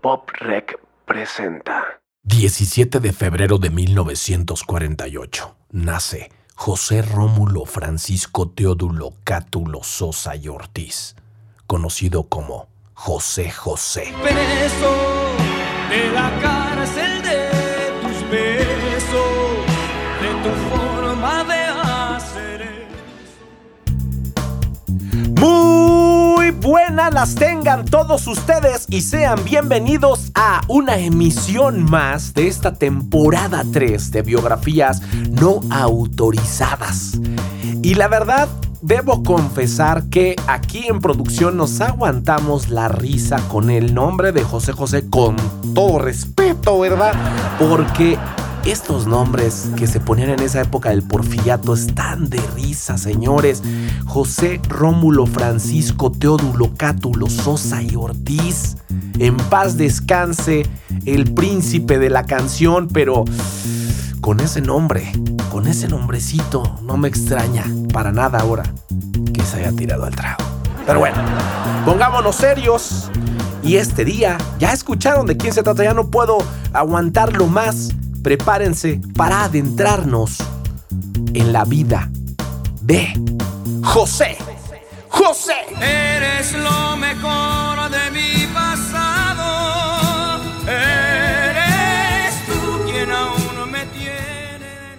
Pop Rec presenta. 17 de febrero de 1948. Nace José Rómulo Francisco Teodulo Cátulo Sosa y Ortiz, conocido como José José. De la cárcel buenas las tengan todos ustedes y sean bienvenidos a una emisión más de esta temporada 3 de biografías no autorizadas. Y la verdad, debo confesar que aquí en producción nos aguantamos la risa con el nombre de José José con todo respeto, ¿verdad? Porque estos nombres que se ponían en esa época del porfiriato están de risa, señores. José Rómulo Francisco Teodulo Cátulo Sosa y Ortiz. En paz descanse el príncipe de la canción, pero con ese nombre, con ese nombrecito, no me extraña para nada ahora que se haya tirado al trago. Pero bueno, pongámonos serios. Y este día, ya escucharon de quién se trata, ya no puedo aguantarlo más prepárense para adentrarnos en la vida de José. José. Eres lo mejor de mi pasado. Eres tú quien aún me tiene.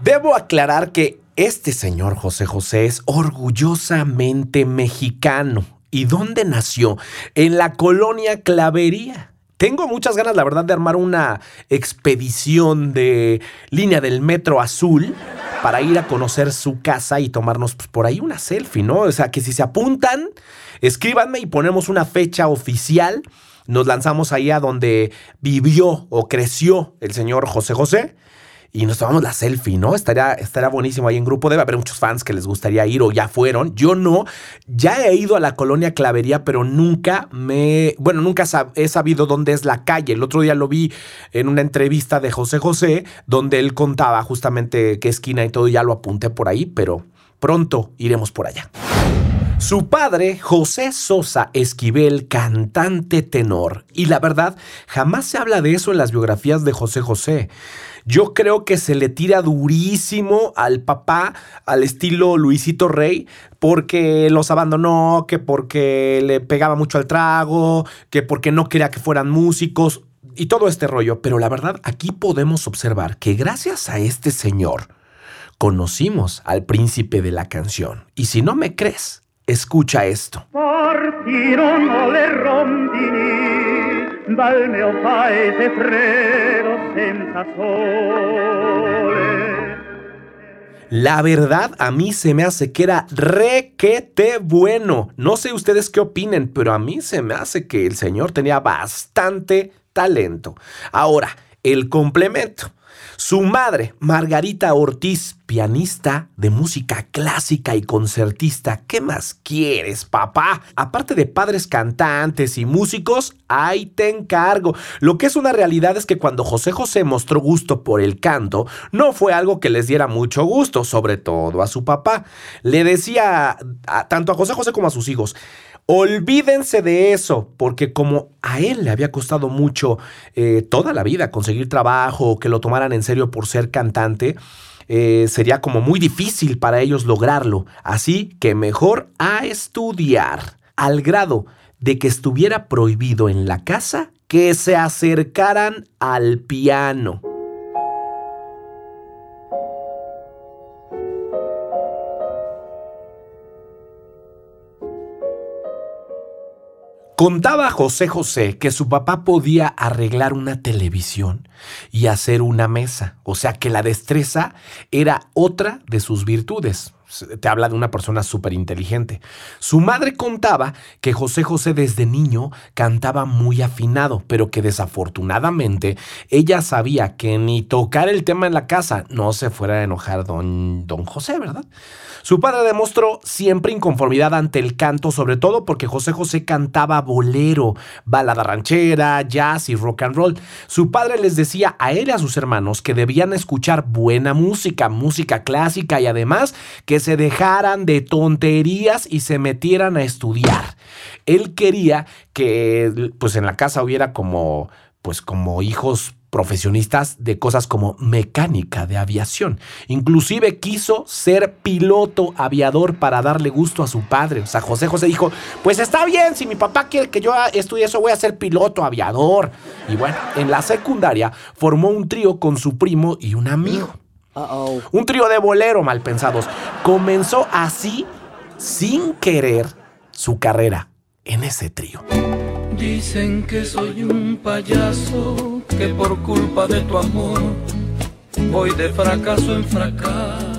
Debo aclarar que este señor José José es orgullosamente mexicano. ¿Y dónde nació? En la colonia Clavería. Tengo muchas ganas, la verdad, de armar una expedición de línea del metro azul para ir a conocer su casa y tomarnos pues, por ahí una selfie, ¿no? O sea, que si se apuntan, escríbanme y ponemos una fecha oficial. Nos lanzamos ahí a donde vivió o creció el señor José José y nos tomamos la selfie, ¿no? Estaría, estaría buenísimo ahí en grupo. Debe haber muchos fans que les gustaría ir o ya fueron. Yo no. Ya he ido a la colonia Clavería, pero nunca me. Bueno, nunca he sabido dónde es la calle. El otro día lo vi en una entrevista de José José, donde él contaba justamente qué esquina y todo. Ya lo apunté por ahí, pero pronto iremos por allá. Su padre, José Sosa Esquivel, cantante tenor. Y la verdad, jamás se habla de eso en las biografías de José José. Yo creo que se le tira durísimo al papá, al estilo Luisito Rey, porque los abandonó, que porque le pegaba mucho al trago, que porque no quería que fueran músicos y todo este rollo. Pero la verdad, aquí podemos observar que gracias a este señor, conocimos al príncipe de la canción. Y si no me crees, Escucha esto. Le rondini dal mio paese freddo senza. La verdad, a mí se me hace que era requete bueno. No sé ustedes qué opinen, pero a mí se me hace que el señor tenía bastante talento. Ahora, el complemento. Su madre, Margarita Ortiz, pianista de música clásica y concertista. ¿Qué más quieres, papá? Aparte de padres cantantes y músicos, ahí te encargo. Lo que es una realidad es que cuando José José mostró gusto por el canto, no fue algo que les diera mucho gusto, sobre todo a su papá. Le decía tanto a José José como a sus hijos, Olvídense de eso, porque como a él le había costado mucho eh, toda la vida conseguir trabajo, que lo tomaran en serio por ser cantante, eh, sería como muy difícil para ellos lograrlo. Así que mejor a estudiar, al grado de que estuviera prohibido en la casa que se acercaran al piano. Contaba José José que su papá podía arreglar una televisión y hacer una mesa, o sea que la destreza era otra de sus virtudes. Te habla de una persona súper inteligente. Su madre contaba que José José desde niño cantaba muy afinado, pero que desafortunadamente ella sabía que ni tocar el tema en la casa no se fuera a enojar don, don José, ¿verdad? Su padre demostró siempre inconformidad ante el canto, sobre todo porque José José cantaba bolero, balada ranchera, jazz y rock and roll. Su padre les decía a él y a sus hermanos que debían escuchar buena música, música clásica y además que se dejaran de tonterías y se metieran a estudiar. Él quería que pues en la casa hubiera como pues como hijos profesionistas de cosas como mecánica de aviación. Inclusive quiso ser piloto aviador para darle gusto a su padre. O sea, José José dijo, pues está bien, si mi papá quiere que yo estudie eso, voy a ser piloto aviador. Y bueno, en la secundaria formó un trío con su primo y un amigo. Un trío de bolero mal pensados. Comenzó así, sin querer, su carrera en ese trío. Dicen que soy un payaso, que por culpa de tu amor voy de fracaso en fracaso.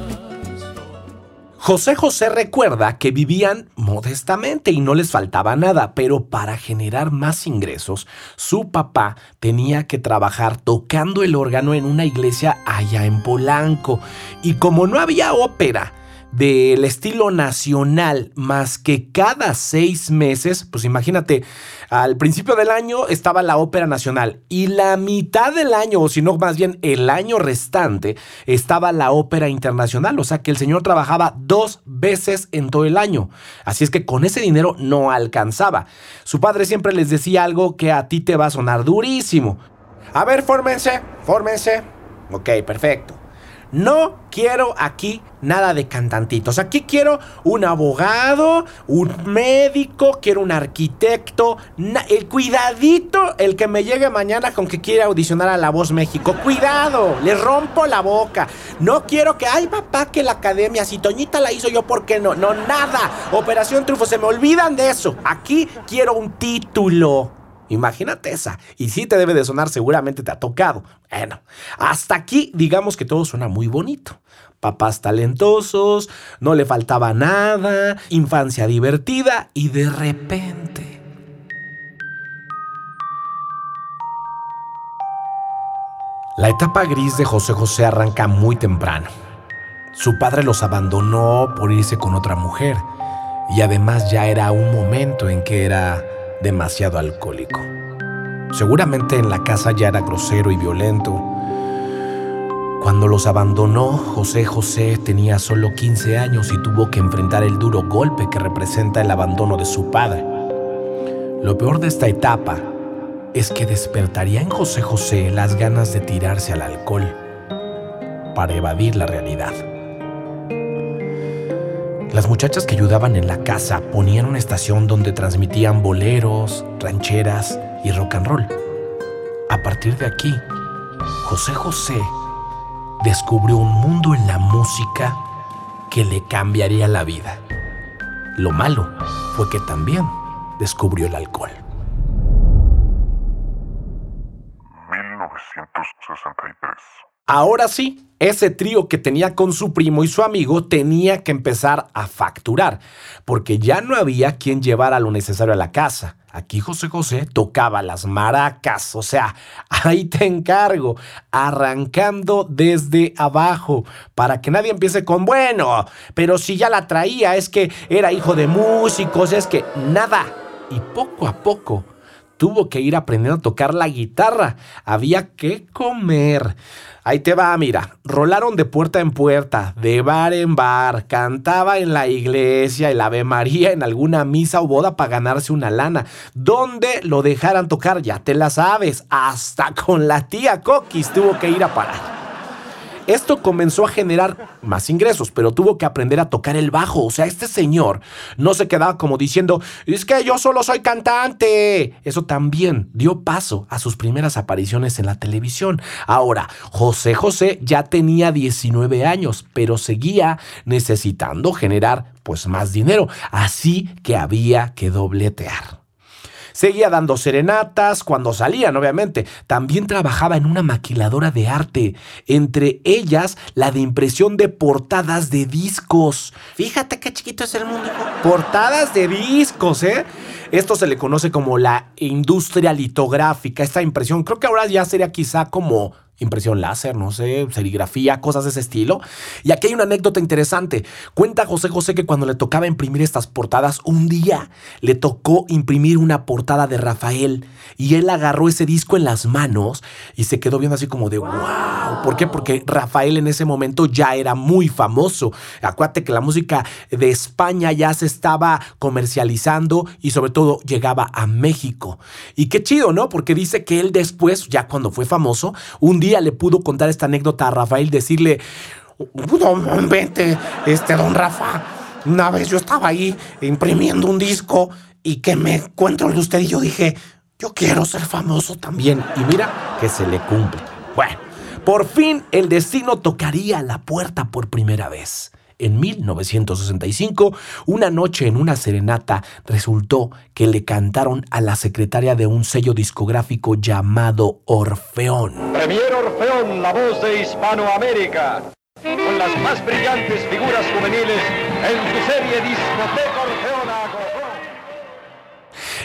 José José recuerda que vivían modestamente y no les faltaba nada, pero para generar más ingresos, su papá tenía que trabajar tocando el órgano en una iglesia allá en Polanco. Y como no había ópera, del estilo nacional más que cada seis meses, pues imagínate, al principio del año estaba la Ópera Nacional y la mitad del año, o si no más bien el año restante, estaba la Ópera Internacional, o sea que el señor trabajaba dos veces en todo el año. Así es que con ese dinero no alcanzaba. Su padre siempre les decía algo que a ti te va a sonar durísimo. A ver, fórmense, fórmense. Ok, perfecto. No quiero aquí nada de cantantitos. Aquí quiero un abogado, un médico, quiero un arquitecto. el cuidadito, el que me llegue mañana con que quiere audicionar a La Voz México. Cuidado, le rompo la boca. No quiero que, ay papá, que la academia, si Toñita la hizo yo, ¿por qué no? No, nada. Operación Triunfo, se me olvidan de eso. Aquí quiero un título. Imagínate esa. Y sí te debe de sonar, seguramente te ha tocado. Bueno, hasta aquí digamos que todo suena muy bonito. Papás talentosos, no le faltaba nada, infancia divertida y de repente... La etapa gris de José José arranca muy temprano. Su padre los abandonó por irse con otra mujer y además ya era un momento en que era demasiado alcohólico. Seguramente en la casa ya era grosero y violento. Cuando los abandonó, José José tenía solo 15 años y tuvo que enfrentar el duro golpe que representa el abandono de su padre. Lo peor de esta etapa es que despertaría en José José las ganas de tirarse al alcohol para evadir la realidad. Las muchachas que ayudaban en la casa ponían una estación donde transmitían boleros, rancheras y rock and roll. A partir de aquí, José José descubrió un mundo en la música que le cambiaría la vida. Lo malo fue que también descubrió el alcohol. Ahora sí, ese trío que tenía con su primo y su amigo tenía que empezar a facturar, porque ya no había quien llevara lo necesario a la casa. Aquí José José tocaba las maracas, o sea, ahí te encargo, arrancando desde abajo, para que nadie empiece con, bueno, pero si ya la traía, es que era hijo de músicos, es que nada. Y poco a poco tuvo que ir aprendiendo a tocar la guitarra, había que comer. Ahí te va, mira. Rolaron de puerta en puerta, de bar en bar, cantaba en la iglesia, el Ave María, en alguna misa o boda para ganarse una lana. ¿Dónde lo dejaran tocar? Ya te la sabes. Hasta con la tía Coquis tuvo que ir a parar. Esto comenzó a generar más ingresos, pero tuvo que aprender a tocar el bajo. O sea, este señor no se quedaba como diciendo, es que yo solo soy cantante. Eso también dio paso a sus primeras apariciones en la televisión. Ahora, José José ya tenía 19 años, pero seguía necesitando generar pues más dinero. Así que había que dobletear. Seguía dando serenatas cuando salían, obviamente. También trabajaba en una maquiladora de arte, entre ellas la de impresión de portadas de discos. Fíjate qué chiquito es el mundo. Portadas de discos, ¿eh? Esto se le conoce como la industria litográfica, esta impresión. Creo que ahora ya sería quizá como impresión láser, no sé, serigrafía, cosas de ese estilo. Y aquí hay una anécdota interesante. Cuenta José José que cuando le tocaba imprimir estas portadas, un día le tocó imprimir una portada de Rafael y él agarró ese disco en las manos y se quedó viendo así como de wow. ¿Por qué? Porque Rafael en ese momento ya era muy famoso. Acuérdate que la música de España ya se estaba comercializando y sobre todo llegaba a México. Y qué chido, ¿no? Porque dice que él después, ya cuando fue famoso, un día le pudo contar esta anécdota a Rafael, decirle, no, vente, este don Rafa, una vez yo estaba ahí imprimiendo un disco y que me encuentro de usted y yo dije, yo quiero ser famoso también. Y mira que se le cumple. Bueno, por fin el destino tocaría la puerta por primera vez. En 1965, una noche en una serenata, resultó que le cantaron a la secretaria de un sello discográfico llamado Orfeón. Premier Orfeón, la voz de Hispanoamérica, con las más brillantes figuras juveniles en su serie Discoteca.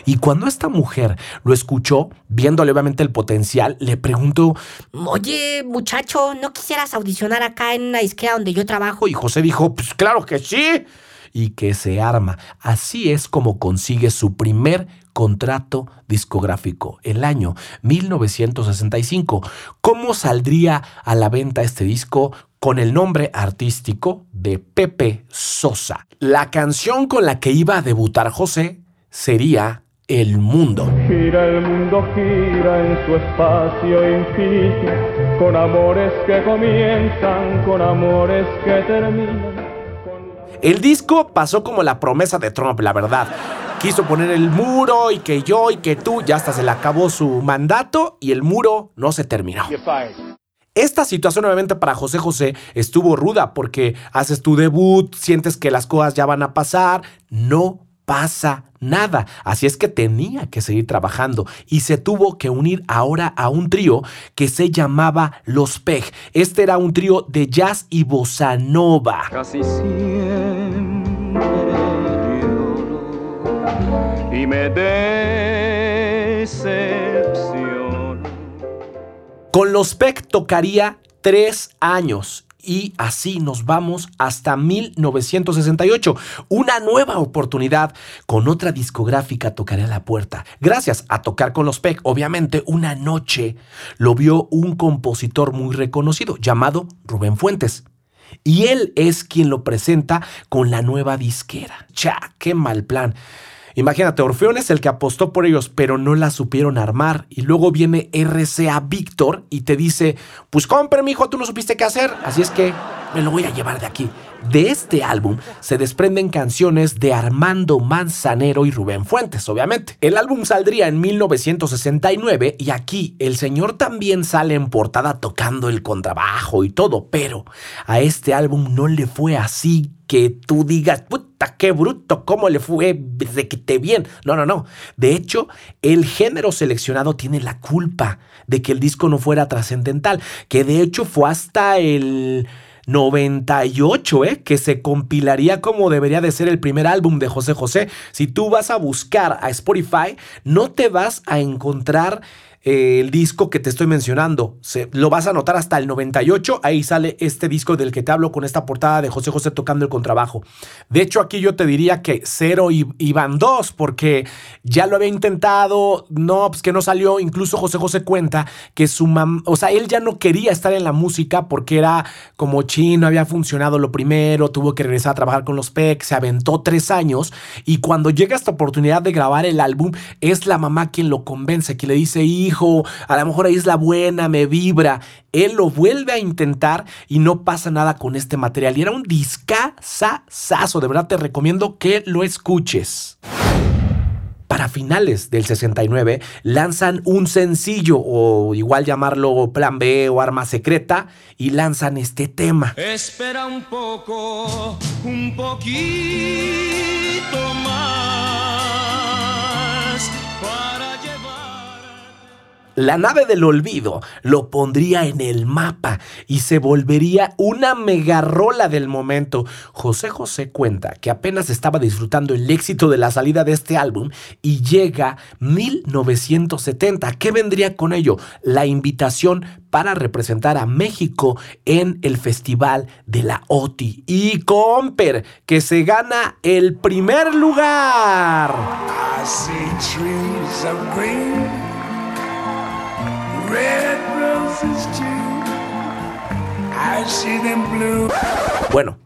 Y cuando esta mujer lo escuchó, viéndole obviamente el potencial, le preguntó, Oye, muchacho, ¿no quisieras audicionar acá en una disquera donde yo trabajo? Y José dijo, pues claro que sí. Y que se arma. Así es como consigue su primer contrato discográfico, el año 1965. ¿Cómo saldría a la venta este disco? Con el nombre artístico de Pepe Sosa. La canción con la que iba a debutar José sería el mundo. Gira el mundo, gira en su espacio infinito, con amores que comienzan, con amores que terminan. El disco pasó como la promesa de Trump, la verdad. Quiso poner el muro y que yo y que tú, ya hasta se le acabó su mandato y el muro no se terminó. Esta situación obviamente para José José estuvo ruda porque haces tu debut, sientes que las cosas ya van a pasar, no pasa nada. Así es que tenía que seguir trabajando y se tuvo que unir ahora a un trío que se llamaba Los Peg. Este era un trío de jazz y bossa nova. Casi siempre lloro y me decepciono. Con Los Peg tocaría tres años y así nos vamos hasta 1968. Una nueva oportunidad con otra discográfica tocará la puerta. Gracias a tocar con los PEC, obviamente, una noche lo vio un compositor muy reconocido llamado Rubén Fuentes. Y él es quien lo presenta con la nueva disquera. ¡Cha! ¡Qué mal plan! Imagínate, Orfeón es el que apostó por ellos, pero no la supieron armar. Y luego viene RCA Víctor y te dice, pues compre, mijo, tú no supiste qué hacer. Así es que me lo voy a llevar de aquí. De este álbum se desprenden canciones de Armando Manzanero y Rubén Fuentes, obviamente. El álbum saldría en 1969 y aquí el señor también sale en portada tocando el contrabajo y todo, pero a este álbum no le fue así que tú digas, puta, qué bruto, cómo le fue de que te bien. No, no, no. De hecho, el género seleccionado tiene la culpa de que el disco no fuera trascendental, que de hecho fue hasta el 98, ¿eh? que se compilaría como debería de ser el primer álbum de José José. Si tú vas a buscar a Spotify, no te vas a encontrar eh, el disco que te estoy mencionando. Se, lo vas a notar hasta el 98. Ahí sale este disco del que te hablo con esta portada de José José tocando el contrabajo. De hecho, aquí yo te diría que cero y, van dos, porque ya lo había intentado. No, pues que no salió. Incluso José José cuenta que su mamá, o sea, él ya no quería estar en la música porque era como chino, había funcionado lo primero, tuvo que regresar a trabajar con los PEC, se aventó tres años. Y cuando llega esta oportunidad de grabar el álbum, es la mamá quien lo convence, que le dice, hijo, a lo mejor ahí es la buena, me vibra. Él lo vuelve a intentar y no pasa nada con este material. Y era un discazazazo, de verdad te recomiendo que lo escuches. Para finales del 69 lanzan un sencillo o igual llamarlo Plan B o Arma Secreta y lanzan este tema. Espera un poco, un poquito más La nave del olvido lo pondría en el mapa y se volvería una megarola del momento. José José cuenta que apenas estaba disfrutando el éxito de la salida de este álbum y llega 1970. ¿Qué vendría con ello? La invitación para representar a México en el Festival de la OTI. Y Comper, que se gana el primer lugar. Bueno,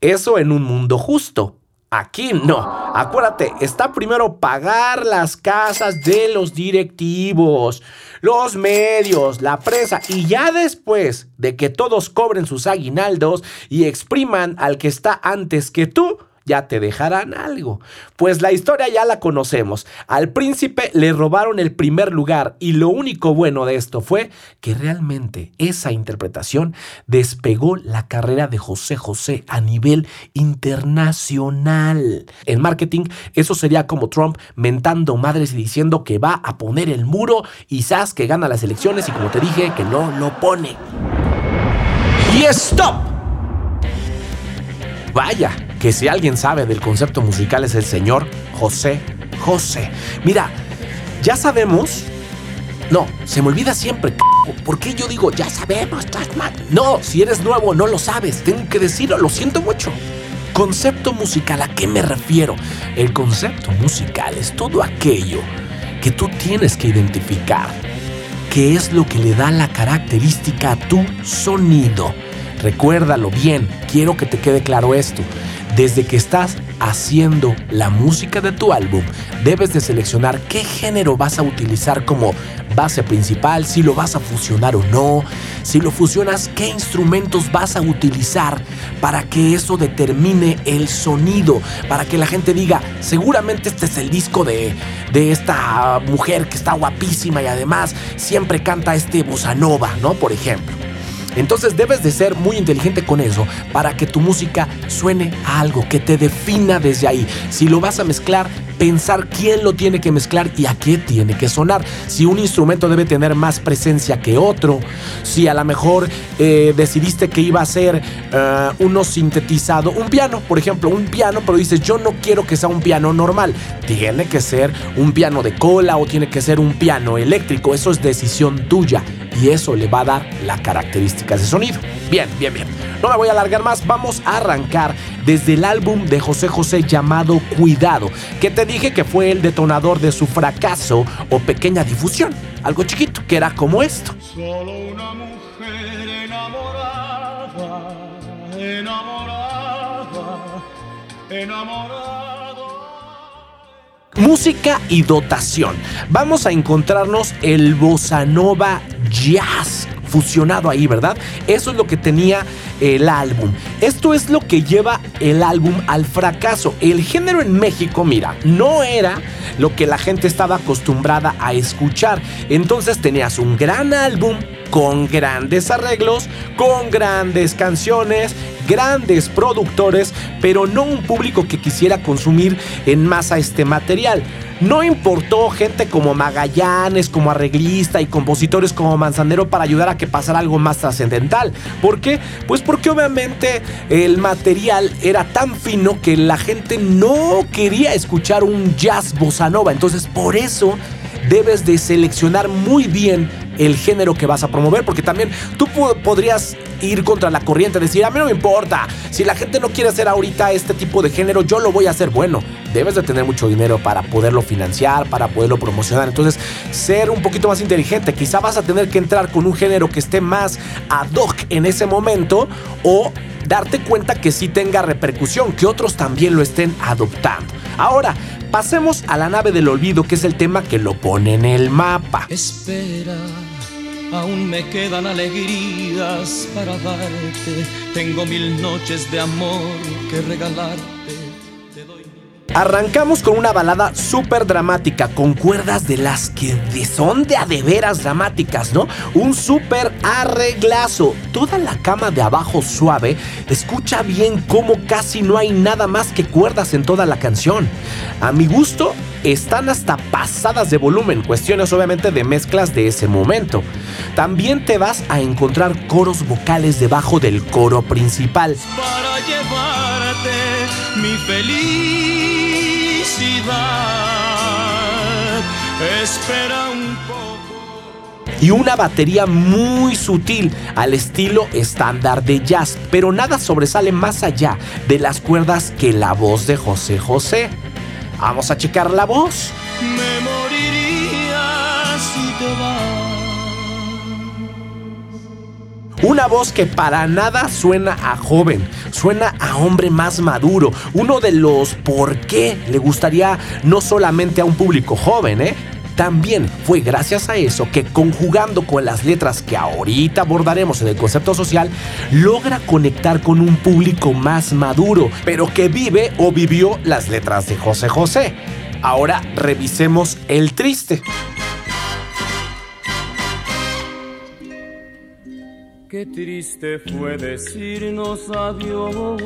eso en un mundo justo. Aquí no. Acuérdate, está primero pagar las casas de los directivos, los medios, la presa y ya después de que todos cobren sus aguinaldos y expriman al que está antes que tú, ya te dejarán algo. Pues la historia ya la conocemos. Al príncipe le robaron el primer lugar y lo único bueno de esto fue que realmente esa interpretación despegó la carrera de José José a nivel internacional. En marketing eso sería como Trump mentando madres y diciendo que va a poner el muro y Sass que gana las elecciones y como te dije que no lo pone. Y stop. Vaya, que si alguien sabe del concepto musical es el señor José José. Mira, ya sabemos. No, se me olvida siempre. ¿Por qué yo digo, ya sabemos, No, si eres nuevo no lo sabes. Tengo que decirlo, lo siento mucho. Concepto musical, ¿a qué me refiero? El concepto musical es todo aquello que tú tienes que identificar. ¿Qué es lo que le da la característica a tu sonido? Recuérdalo bien, quiero que te quede claro esto. Desde que estás haciendo la música de tu álbum, debes de seleccionar qué género vas a utilizar como base principal, si lo vas a fusionar o no, si lo fusionas, qué instrumentos vas a utilizar para que eso determine el sonido, para que la gente diga, seguramente este es el disco de, de esta mujer que está guapísima y además siempre canta este bossa nova, ¿no? Por ejemplo. Entonces debes de ser muy inteligente con eso para que tu música suene a algo, que te defina desde ahí. Si lo vas a mezclar, pensar quién lo tiene que mezclar y a qué tiene que sonar. Si un instrumento debe tener más presencia que otro, si a lo mejor eh, decidiste que iba a ser uh, uno sintetizado, un piano, por ejemplo, un piano, pero dices yo no quiero que sea un piano normal, tiene que ser un piano de cola o tiene que ser un piano eléctrico, eso es decisión tuya y eso le va a dar la característica de sonido. Bien, bien, bien. No me voy a alargar más, vamos a arrancar desde el álbum de José José llamado Cuidado, que te dije que fue el detonador de su fracaso o pequeña difusión. Algo chiquito, que era como esto. Solo una mujer enamorada, enamorada, enamorada. Música y dotación. Vamos a encontrarnos el bossa nova jazz fusionado ahí, ¿verdad? Eso es lo que tenía el álbum. Esto es lo que lleva el álbum al fracaso. El género en México, mira, no era lo que la gente estaba acostumbrada a escuchar. Entonces tenías un gran álbum con grandes arreglos, con grandes canciones, grandes productores, pero no un público que quisiera consumir en masa este material. No importó gente como Magallanes, como arreglista y compositores como Manzanero para ayudar a que pasara algo más trascendental. ¿Por qué? Pues porque obviamente el material era tan fino que la gente no quería escuchar un jazz bossa nova. Entonces por eso debes de seleccionar muy bien el género que vas a promover, porque también tú podrías ir contra la corriente, decir, a mí no me importa, si la gente no quiere hacer ahorita este tipo de género, yo lo voy a hacer. Bueno, debes de tener mucho dinero para poderlo financiar, para poderlo promocionar. Entonces, ser un poquito más inteligente, quizá vas a tener que entrar con un género que esté más ad hoc en ese momento o darte cuenta que sí tenga repercusión, que otros también lo estén adoptando. Ahora, pasemos a la nave del olvido, que es el tema que lo pone en el mapa. Espera Aún me quedan alegrías para darte. Tengo mil noches de amor que regalarte. Arrancamos con una balada súper dramática, con cuerdas de las que son de a de veras dramáticas, ¿no? Un súper arreglazo. Toda la cama de abajo suave, escucha bien cómo casi no hay nada más que cuerdas en toda la canción. A mi gusto, están hasta pasadas de volumen, cuestiones obviamente de mezclas de ese momento. También te vas a encontrar coros vocales debajo del coro principal. Para llevarte mi felicidad. Espera un poco. y una batería muy sutil al estilo estándar de jazz, pero nada sobresale más allá de las cuerdas que la voz de José José. Vamos a checar la voz. Me Una voz que para nada suena a joven, suena a hombre más maduro. Uno de los por qué le gustaría no solamente a un público joven, ¿eh? También fue gracias a eso que conjugando con las letras que ahorita abordaremos en el concepto social, logra conectar con un público más maduro, pero que vive o vivió las letras de José José. Ahora revisemos el triste. Qué triste fue decirnos adiós.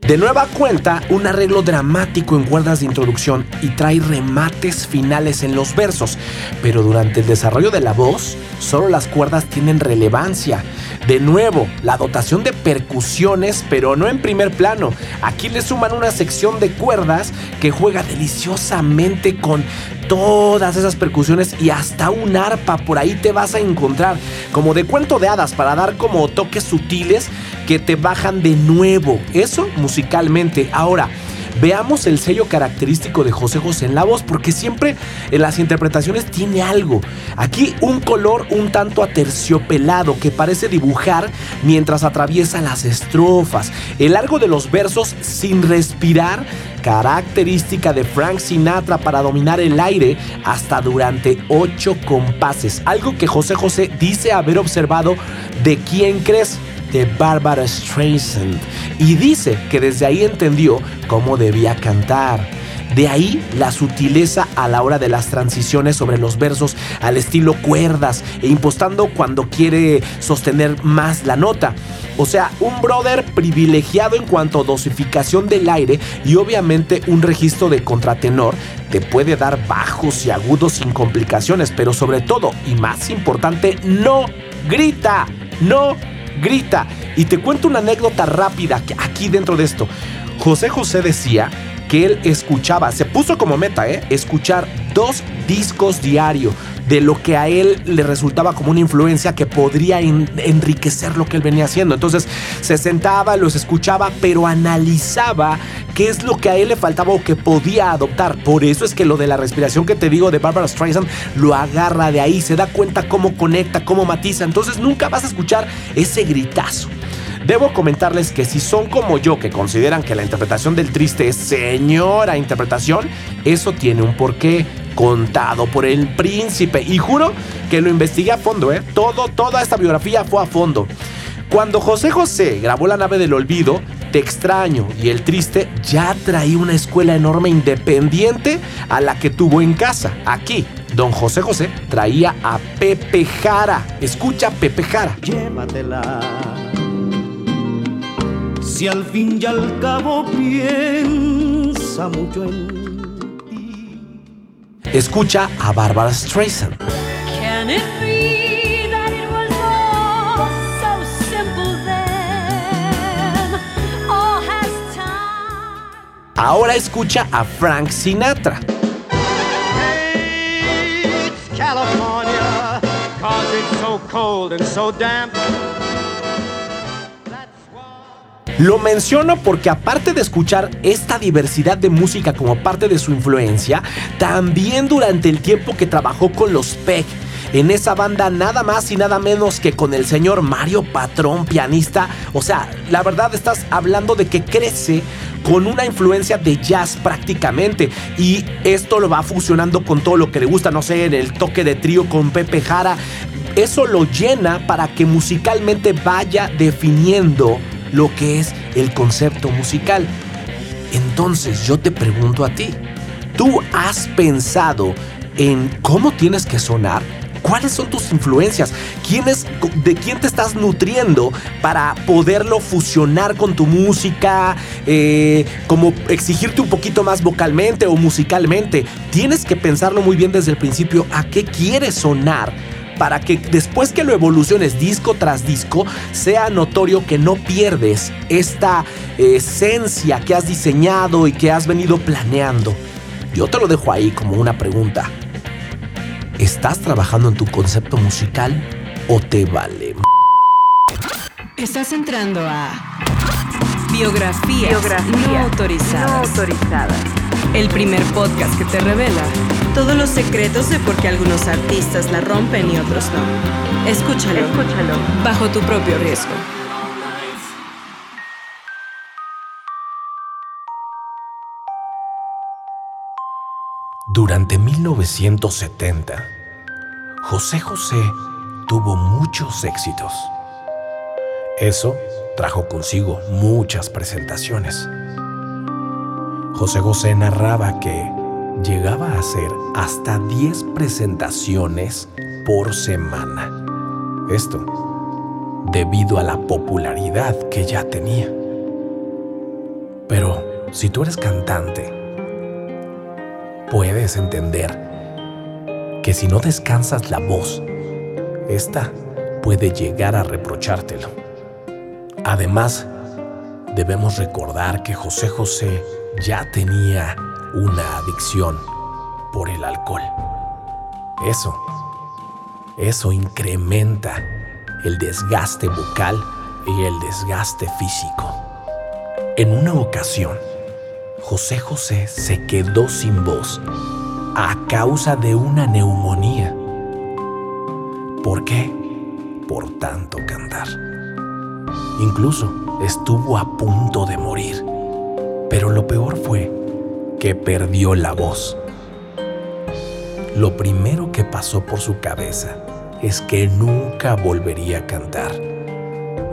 De nueva cuenta, un arreglo dramático en cuerdas de introducción y trae remates finales en los versos, pero durante el desarrollo de la voz, solo las cuerdas tienen relevancia. De nuevo, la dotación de percusiones, pero no en primer plano. Aquí le suman una sección de cuerdas que juega deliciosamente con todas esas percusiones y hasta un arpa por ahí te vas a encontrar, como de cuento de hadas para dar como toques sutiles que te bajan de nuevo. Eso musicalmente. Ahora, veamos el sello característico de José José en la voz, porque siempre en las interpretaciones tiene algo. Aquí un color un tanto aterciopelado que parece dibujar mientras atraviesa las estrofas. El largo de los versos sin respirar, característica de Frank Sinatra para dominar el aire hasta durante ocho compases. Algo que José José dice haber observado de quién crees de Barbara Streisand y dice que desde ahí entendió cómo debía cantar. De ahí la sutileza a la hora de las transiciones sobre los versos al estilo cuerdas e impostando cuando quiere sostener más la nota. O sea, un brother privilegiado en cuanto a dosificación del aire y obviamente un registro de contratenor te puede dar bajos y agudos sin complicaciones, pero sobre todo y más importante, no grita, no grita. Y te cuento una anécdota rápida aquí dentro de esto. José José decía que él escuchaba, se puso como meta, ¿eh? Escuchar dos discos diario de lo que a él le resultaba como una influencia que podría en- enriquecer lo que él venía haciendo. Entonces se sentaba, los escuchaba, pero analizaba qué es lo que a él le faltaba o que podía adoptar. Por eso es que lo de la respiración que te digo de Barbara Streisand lo agarra de ahí, se da cuenta cómo conecta, cómo matiza. Entonces nunca vas a escuchar ese gritazo. Debo comentarles que si son como yo, que consideran que la interpretación del triste es señora interpretación, eso tiene un porqué contado por el príncipe. Y juro que lo investigué a fondo, ¿eh? Todo, toda esta biografía fue a fondo. Cuando José José grabó La nave del olvido, Te extraño y El triste ya traía una escuela enorme independiente a la que tuvo en casa. Aquí, don José José traía a Pepe Jara. Escucha Pepe Jara. llévatela. Si al fin y al cabo piensa mucho en ti. Escucha a Barbara Streisand. Can it be that it was all so simple then? All has time. Ahora escucha a Frank Sinatra. It's California, cause it's so cold and so damp. Lo menciono porque aparte de escuchar esta diversidad de música como parte de su influencia, también durante el tiempo que trabajó con los Peck, en esa banda nada más y nada menos que con el señor Mario Patrón, pianista. O sea, la verdad estás hablando de que crece con una influencia de jazz prácticamente. Y esto lo va fusionando con todo lo que le gusta, no sé, en el toque de trío con Pepe Jara. Eso lo llena para que musicalmente vaya definiendo lo que es el concepto musical. Entonces yo te pregunto a ti, ¿tú has pensado en cómo tienes que sonar? ¿Cuáles son tus influencias? ¿Quién es, ¿De quién te estás nutriendo para poderlo fusionar con tu música? Eh, como exigirte un poquito más vocalmente o musicalmente. Tienes que pensarlo muy bien desde el principio a qué quieres sonar para que después que lo evoluciones disco tras disco, sea notorio que no pierdes esta esencia que has diseñado y que has venido planeando. Yo te lo dejo ahí como una pregunta. ¿Estás trabajando en tu concepto musical o te vale? m- Estás entrando a Biografías, no, autorizadas. El primer podcast que te revela todos los secretos de por qué algunos artistas la rompen y otros no. Escúchalo, Escúchalo. bajo tu propio riesgo. Durante 1970, José José tuvo muchos éxitos. Eso trajo consigo muchas presentaciones. José José narraba que llegaba a hacer hasta 10 presentaciones por semana. Esto debido a la popularidad que ya tenía. Pero si tú eres cantante, puedes entender que si no descansas la voz, esta puede llegar a reprochártelo. Además, debemos recordar que José José ya tenía una adicción por el alcohol. Eso, eso incrementa el desgaste vocal y el desgaste físico. En una ocasión, José José se quedó sin voz a causa de una neumonía. ¿Por qué? Por tanto cantar. Incluso estuvo a punto de morir. Pero lo peor fue que perdió la voz. Lo primero que pasó por su cabeza es que nunca volvería a cantar.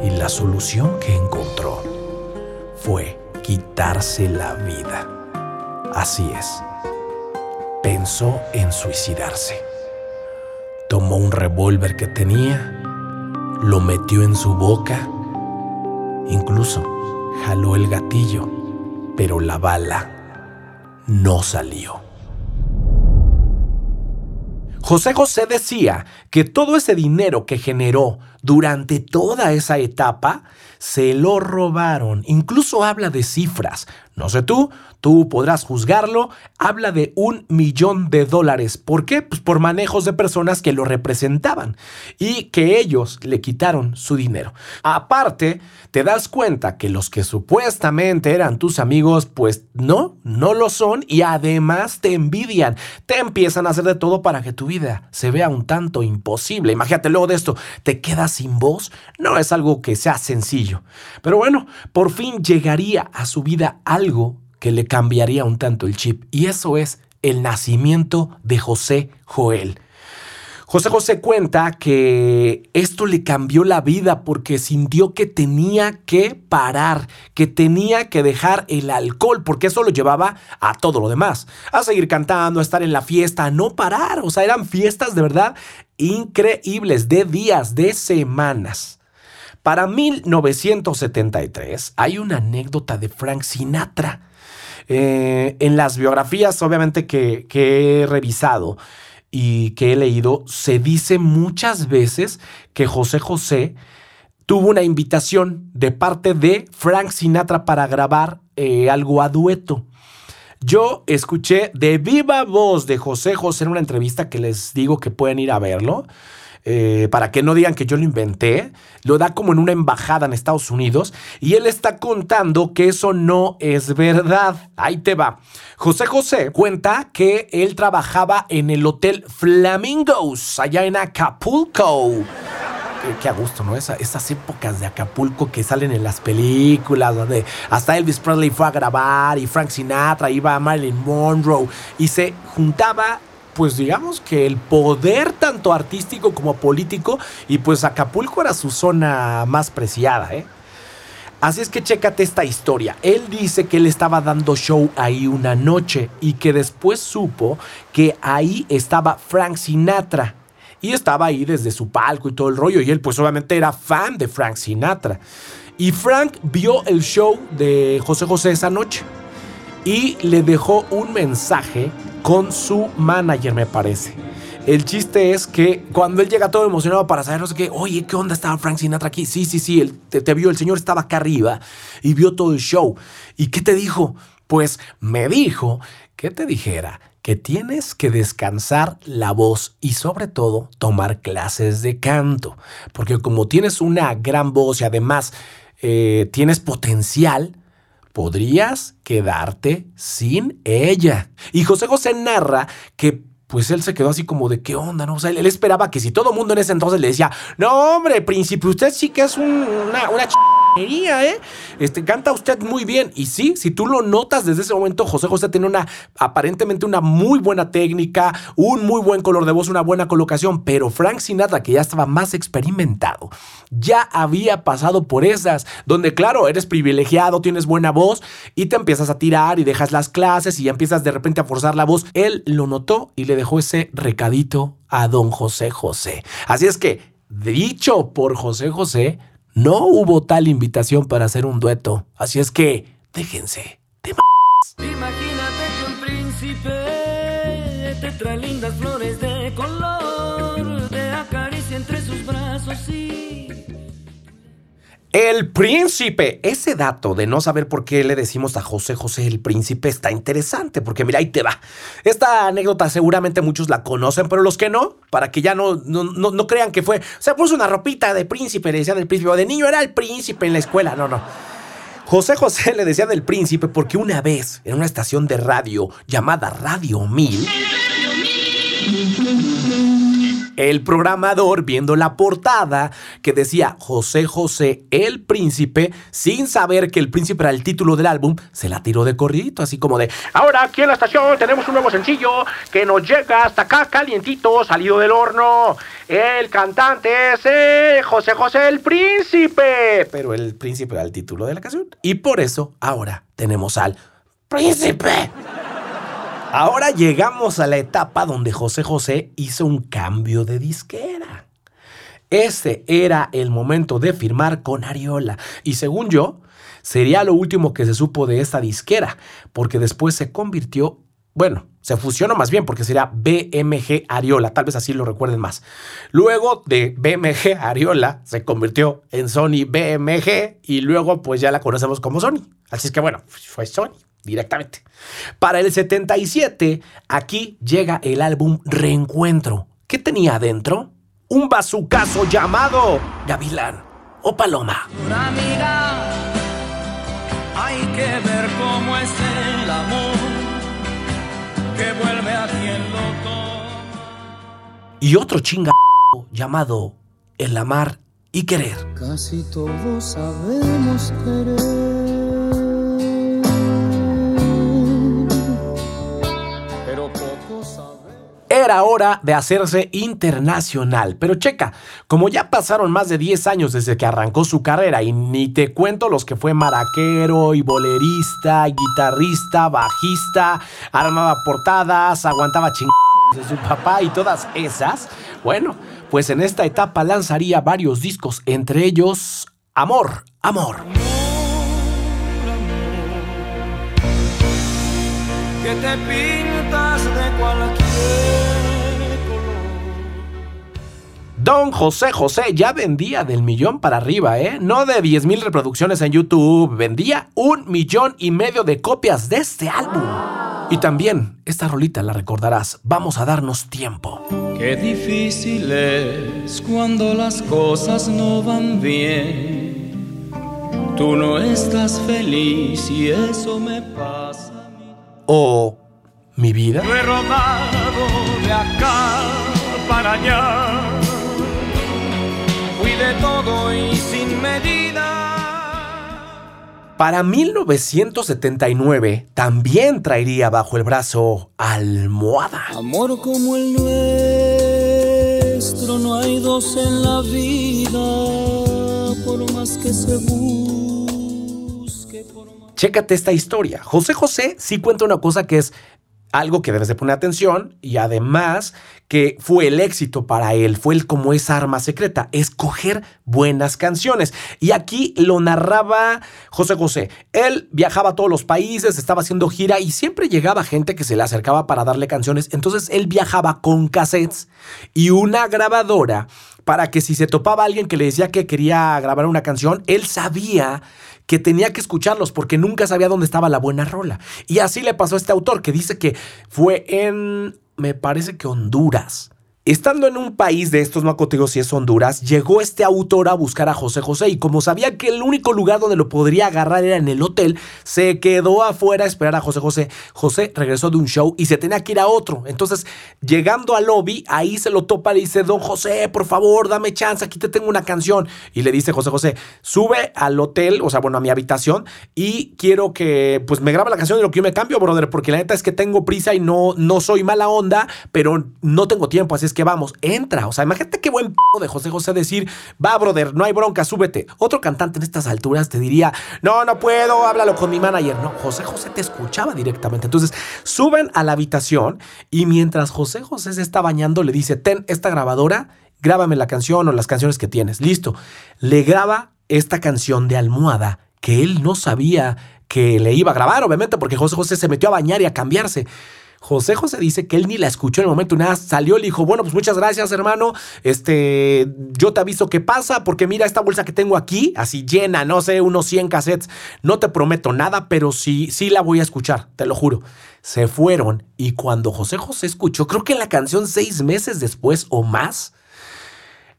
Y la solución que encontró fue quitarse la vida. Así es. Pensó en suicidarse. Tomó un revólver que tenía, lo metió en su boca, incluso jaló el gatillo, pero la bala no salió. José José decía que todo ese dinero que generó durante toda esa etapa se lo robaron. Incluso habla de cifras. No sé tú, tú podrás juzgarlo. Habla de un millón de dólares. ¿Por qué? Pues por manejos de personas que lo representaban y que ellos le quitaron su dinero. Aparte, te das cuenta que los que supuestamente eran tus amigos, pues no, no lo son y además te envidian. Te empiezan a hacer de todo para que tu vida se vea un tanto imposible. Imagínate luego de esto, te quedas sin voz. No es algo que sea sencillo. Pero bueno, por fin llegaría a su vida algo que le cambiaría un tanto el chip. Y eso es el nacimiento de José Joel. José José cuenta que esto le cambió la vida porque sintió que tenía que parar, que tenía que dejar el alcohol, porque eso lo llevaba a todo lo demás, a seguir cantando, a estar en la fiesta, a no parar. O sea, eran fiestas de verdad increíbles, de días, de semanas. Para 1973 hay una anécdota de Frank Sinatra. Eh, en las biografías, obviamente, que, que he revisado y que he leído, se dice muchas veces que José José tuvo una invitación de parte de Frank Sinatra para grabar eh, algo a dueto. Yo escuché de viva voz de José José en una entrevista que les digo que pueden ir a verlo. Eh, para que no digan que yo lo inventé, lo da como en una embajada en Estados Unidos y él está contando que eso no es verdad. Ahí te va. José José cuenta que él trabajaba en el Hotel Flamingos, allá en Acapulco. Qué, a gusto, ¿no? Esa- esas épocas de Acapulco que salen en las películas, donde hasta Elvis Presley fue a grabar y Frank Sinatra iba a Marilyn Monroe y se juntaba pues digamos que el poder tanto artístico como político y pues Acapulco era su zona más preciada, ¿eh? Así es que chécate esta historia. Él dice que él estaba dando show ahí una noche y que después supo que ahí estaba Frank Sinatra. Y estaba ahí desde su palco y todo el rollo. Y él pues obviamente era fan de Frank Sinatra. Y Frank vio el show de José José esa noche. Y le dejó un mensaje con su manager, me parece. El chiste es que cuando él llega todo emocionado para saber, no sé qué, oye, ¿qué onda estaba Frank Sinatra aquí? Sí, sí, sí, él te, vio, el señor estaba acá arriba y vio todo el show. ¿Y qué te dijo? Pues me dijo que te dijera que tienes que descansar la voz y sobre todo tomar clases de canto. Porque como tienes una gran voz y además eh, tienes potencial, podrías quedarte sin ella. Y José José narra que pues él se quedó así como de qué onda, ¿no? O sea, él, esperaba que si todo el mundo en ese entonces le decía, no, hombre, príncipe, usted sí que es un- una, una ch***ería, ¿eh? Este, canta usted muy bien. Y sí, si tú lo notas desde ese momento, José José tiene una, aparentemente una muy buena técnica, un muy buen color de voz, una buena colocación, pero Frank Sinatra, que ya estaba más experimentado, ya había pasado por esas, donde claro, eres privilegiado, tienes buena voz y te empiezas a tirar y dejas las clases y ya empiezas de repente a forzar la voz. Él lo notó y le dejó ese recadito a don José José. Así es que, dicho por José José, no hubo tal invitación para hacer un dueto. Así es que, déjense. Imagínate que un príncipe te trae lindas flores de color, te acaricia entre sus brazos y El príncipe. Ese dato de no saber por qué le decimos a José José el príncipe está interesante, porque mira, ahí te va. Esta anécdota seguramente muchos la conocen, pero los que no, para que ya no, no, no- no crean que fue. Se puso una ropita de príncipe, le decían el príncipe, o de niño era el príncipe en la escuela. No, no. José José le decía del príncipe porque una vez en una estación de radio llamada Radio 1000, el programador viendo la portada que decía José José el príncipe, sin saber que el príncipe era el título del álbum, se la tiró de corridito, así como de Ahora aquí en la estación tenemos un nuevo sencillo que nos llega hasta acá calientito, salido del horno. El cantante es eh, José José el Príncipe. pero el príncipe era el título de la canción. Y por eso ahora tenemos al príncipe. Ahora llegamos a la etapa donde José José hizo un cambio de disquera. Ese era el momento de firmar con Ariola. Y según yo, sería lo último que se supo de esta disquera, porque después se convirtió, bueno, se fusionó más bien, porque sería BMG Ariola, tal vez así lo recuerden más. Luego de BMG Ariola se convirtió en Sony BMG y luego pues ya la conocemos como Sony. Así es que bueno, fue Sony directamente. Para el 77, aquí llega el álbum Reencuentro. ¿Qué tenía adentro? Un bazucazo llamado Gavilán o Paloma. Hay que ver cómo es el amor que vuelve a quien lo toma. Y otro chinga llamado El amar y querer. Casi todos sabemos querer, Era hora de hacerse internacional. Pero checa, como ya pasaron más de 10 años desde que arrancó su carrera y ni te cuento los que fue maraquero y bolerista, guitarrista, bajista, armaba portadas, aguantaba ching de su papá y todas esas, bueno, pues en esta etapa lanzaría varios discos, entre ellos Amor, Amor. que te pintas de cualquier Don José José ya vendía del millón para arriba, ¿eh? No de 10 mil reproducciones en YouTube, vendía un millón y medio de copias de este álbum. Y también, esta rolita la recordarás, vamos a darnos tiempo. Qué difícil es cuando las cosas no van bien. Tú no estás feliz y eso me pasa. O mi vida. Yo he rodado de acá para allá. De todo y sin medida. Para 1979 también traería bajo el brazo Almohada. Amor como el nuestro, no hay dos en la vida, por más que se busque. Chécate esta historia. José José sí cuenta una cosa que es algo que debes de poner atención y además que fue el éxito para él, fue el como esa arma secreta, escoger buenas canciones. Y aquí lo narraba José José. Él viajaba a todos los países, estaba haciendo gira y siempre llegaba gente que se le acercaba para darle canciones. Entonces él viajaba con cassettes y una grabadora para que si se topaba alguien que le decía que quería grabar una canción, él sabía que tenía que escucharlos porque nunca sabía dónde estaba la buena rola. Y así le pasó a este autor que dice que fue en, me parece que Honduras. Estando en un país de estos, contigo si es Honduras, llegó este autor a buscar a José José y como sabía que el único lugar donde lo podría agarrar era en el hotel, se quedó afuera a esperar a José José. José regresó de un show y se tenía que ir a otro. Entonces, llegando al lobby, ahí se lo topa y dice, don José, por favor, dame chance, aquí te tengo una canción. Y le dice José José, sube al hotel, o sea, bueno, a mi habitación y quiero que pues me grabe la canción de lo que yo me cambio, brother, porque la neta es que tengo prisa y no, no soy mala onda, pero no tengo tiempo, así que vamos, entra. O sea, imagínate qué buen p de José José decir, va, brother, no hay bronca, súbete. Otro cantante en estas alturas te diría, no, no puedo, háblalo con mi manager. No, José José te escuchaba directamente. Entonces, suben a la habitación y mientras José José se está bañando, le dice, ten esta grabadora, grábame la canción o las canciones que tienes. Listo. Le graba esta canción de almohada que él no sabía que le iba a grabar, obviamente, porque José José se metió a bañar y a cambiarse. José José dice que él ni la escuchó en el momento, nada, salió, le dijo, bueno, pues muchas gracias, hermano, este, yo te aviso qué pasa, porque mira esta bolsa que tengo aquí, así llena, no sé, unos 100 cassettes, no te prometo nada, pero sí, sí la voy a escuchar, te lo juro. Se fueron y cuando José José escuchó, creo que la canción seis meses después o más,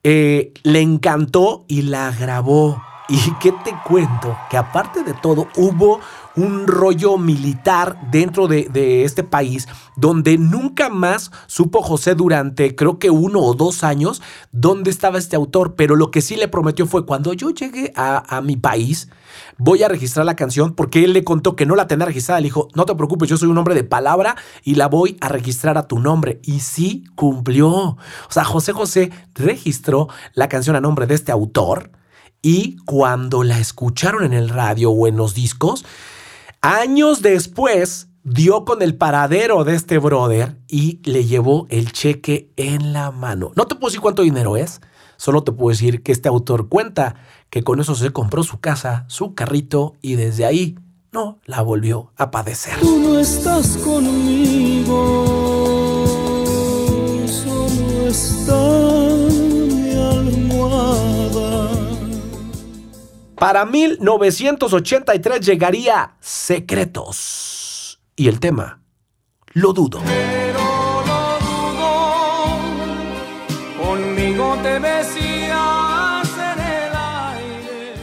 eh, le encantó y la grabó. ¿Y qué te cuento? Que aparte de todo, hubo un rollo militar dentro de, de, este país donde nunca más supo José durante creo que uno o dos años dónde estaba este autor, pero lo que sí le prometió fue cuando yo llegue a, a mi país voy a registrar la canción porque él le contó que no la tenía registrada, le dijo, no te preocupes, yo soy un hombre de palabra y la voy a registrar a tu nombre. Y sí cumplió. O sea, José José registró la canción a nombre de este autor y cuando la escucharon en el radio o en los discos, Años después, dio con el paradero de este brother y le llevó el cheque en la mano. No te puedo decir cuánto dinero es, solo te puedo decir que este autor cuenta que con eso se compró su casa, su carrito y desde ahí no la volvió a padecer. Tú no estás conmigo, solo está mi almohada. Para 1983 llegaría Secretos. Y el tema, lo dudo. Pero lo dudo, conmigo te besías en el aire.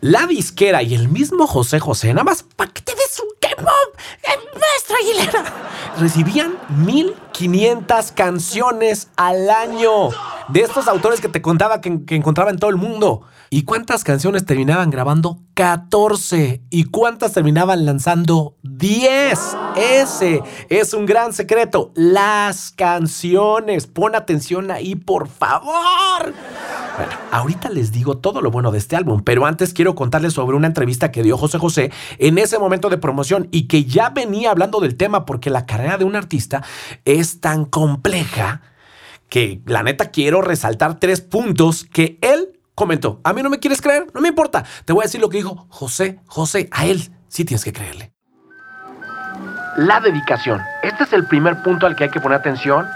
La disquera y el mismo José José, nada más para que te des un nuestra Aguilera, recibían 1500 canciones al año de estos autores que te contaba que, que encontraba en todo el mundo. ¿Y cuántas canciones terminaban grabando? 14. ¿Y cuántas terminaban lanzando? 10. Ese es un gran secreto. Las canciones. Pon atención ahí, por favor. Bueno, ahorita les digo todo lo bueno de este álbum, pero antes quiero contarles sobre una entrevista que dio José José en ese momento de promoción y que ya venía hablando del tema porque la carrera de un artista es tan compleja que la neta quiero resaltar tres puntos que él comentó. A mí no me quieres creer, no me importa. Te voy a decir lo que dijo José José. A él sí tienes que creerle. La dedicación. Este es el primer punto al que hay que poner atención.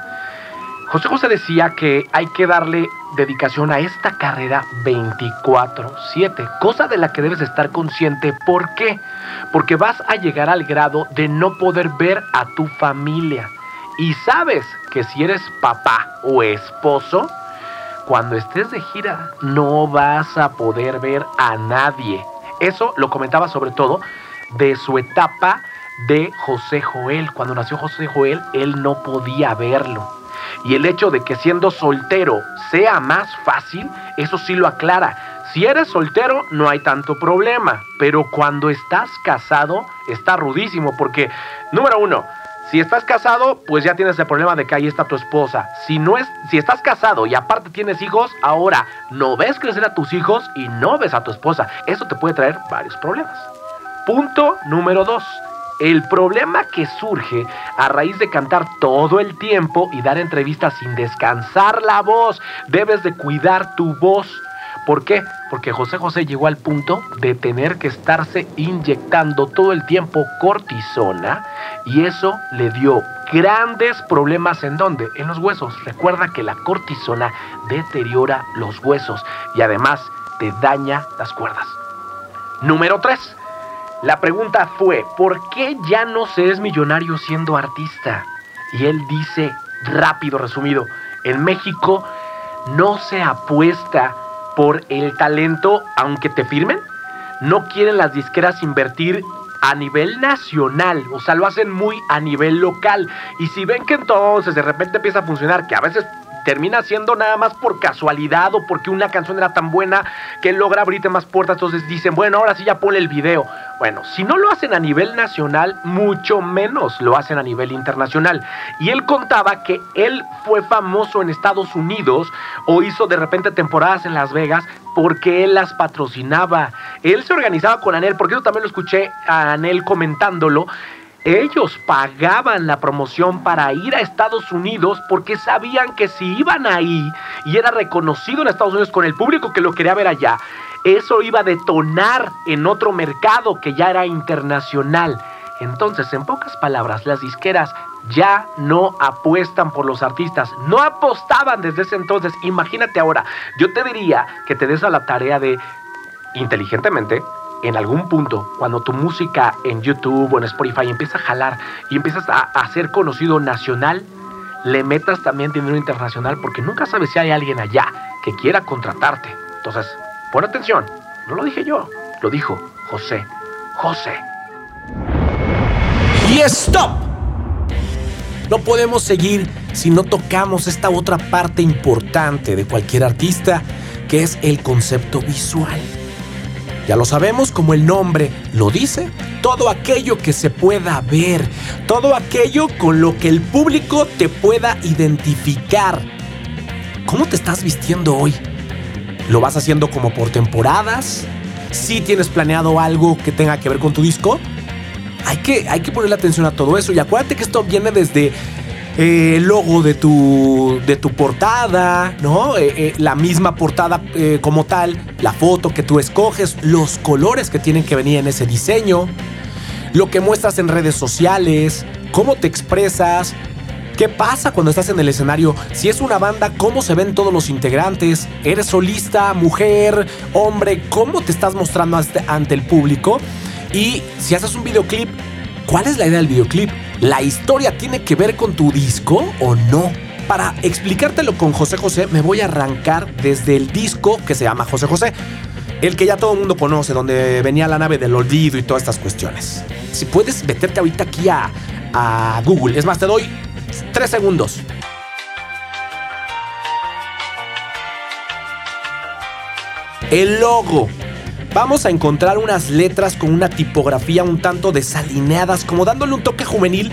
José José decía que hay que darle dedicación a esta carrera 24/7, cosa de la que debes estar consciente. ¿Por qué? Porque vas a llegar al grado de no poder ver a tu familia. Y sabes que si eres papá o esposo, cuando estés de gira no vas a poder ver a nadie. Eso lo comentaba sobre todo de su etapa de José Joel. Cuando nació José Joel, él no podía verlo. Y el hecho de que siendo soltero sea más fácil, eso sí lo aclara. Si eres soltero no hay tanto problema, pero cuando estás casado está rudísimo porque, número uno, si estás casado, pues ya tienes el problema de que ahí está tu esposa. Si no es, si estás casado y aparte tienes hijos, ahora no ves crecer a tus hijos y no ves a tu esposa. Eso te puede traer varios problemas. Punto número dos. El problema que surge a raíz de cantar todo el tiempo y dar entrevistas sin descansar la voz. Debes de cuidar tu voz. ¿Por qué? Porque José José llegó al punto de tener que estarse inyectando todo el tiempo cortisona y eso le dio grandes problemas en dónde? En los huesos. Recuerda que la cortisona deteriora los huesos y además te daña las cuerdas. Número 3. La pregunta fue, ¿por qué ya no se es millonario siendo artista? Y él dice, rápido resumido, en México no se apuesta por el talento aunque te firmen. No quieren las disqueras invertir a nivel nacional, o sea, lo hacen muy a nivel local. Y si ven que entonces de repente empieza a funcionar, que a veces termina siendo nada más por casualidad o porque una canción era tan buena que logra abrirte más puertas, entonces dicen, bueno, ahora sí ya ponle el video. Bueno, si no lo hacen a nivel nacional, mucho menos lo hacen a nivel internacional. Y él contaba que él fue famoso en Estados Unidos o hizo de repente temporadas en Las Vegas porque él las patrocinaba. Él se organizaba con Anel, porque yo también lo escuché a Anel comentándolo. Ellos pagaban la promoción para ir a Estados Unidos porque sabían que si iban ahí y era reconocido en Estados Unidos con el público que lo quería ver allá, eso iba a detonar en otro mercado que ya era internacional. Entonces, en pocas palabras, las disqueras ya no apuestan por los artistas. No apostaban desde ese entonces. Imagínate ahora, yo te diría que te des a la tarea de, inteligentemente, en algún punto, cuando tu música en YouTube o en Spotify empieza a jalar y empiezas a, ser conocido nacional, le metas también dinero internacional porque nunca sabes si hay alguien allá que quiera contratarte. Entonces, pon atención. No lo dije yo, lo dijo José. José. Y stop. No podemos seguir si no tocamos esta otra parte importante de cualquier artista, que es el concepto visual. Ya lo sabemos como el nombre lo dice, todo aquello que se pueda ver, todo aquello con lo que el público te pueda identificar. ¿Cómo te estás vistiendo hoy? ¿Lo vas haciendo como por temporadas? ¿Sí tienes planeado algo que tenga que ver con tu disco? Hay que, hay que ponerle atención a todo eso y acuérdate que esto viene desde eh, el logo de tu, de tu portada, ¿no? Eh, eh, la misma portada eh, como tal, la foto que tú escoges, los colores que tienen que venir en ese diseño, lo que muestras en redes sociales, cómo te expresas, qué pasa cuando estás en el escenario, si es una banda, cómo se ven todos los integrantes, eres solista, mujer, hombre, cómo te estás mostrando ante el público y si haces un videoclip, ¿cuál es la idea del videoclip? ¿La historia tiene que ver con tu disco o no? Para explicártelo con José José, me voy a arrancar desde el disco que se llama José José. El que ya todo el mundo conoce, donde venía la nave del olvido y todas estas cuestiones. Si puedes meterte ahorita aquí a, a Google, es más, te doy tres segundos. El logo. Vamos a encontrar unas letras con una tipografía un tanto desalineadas, como dándole un toque juvenil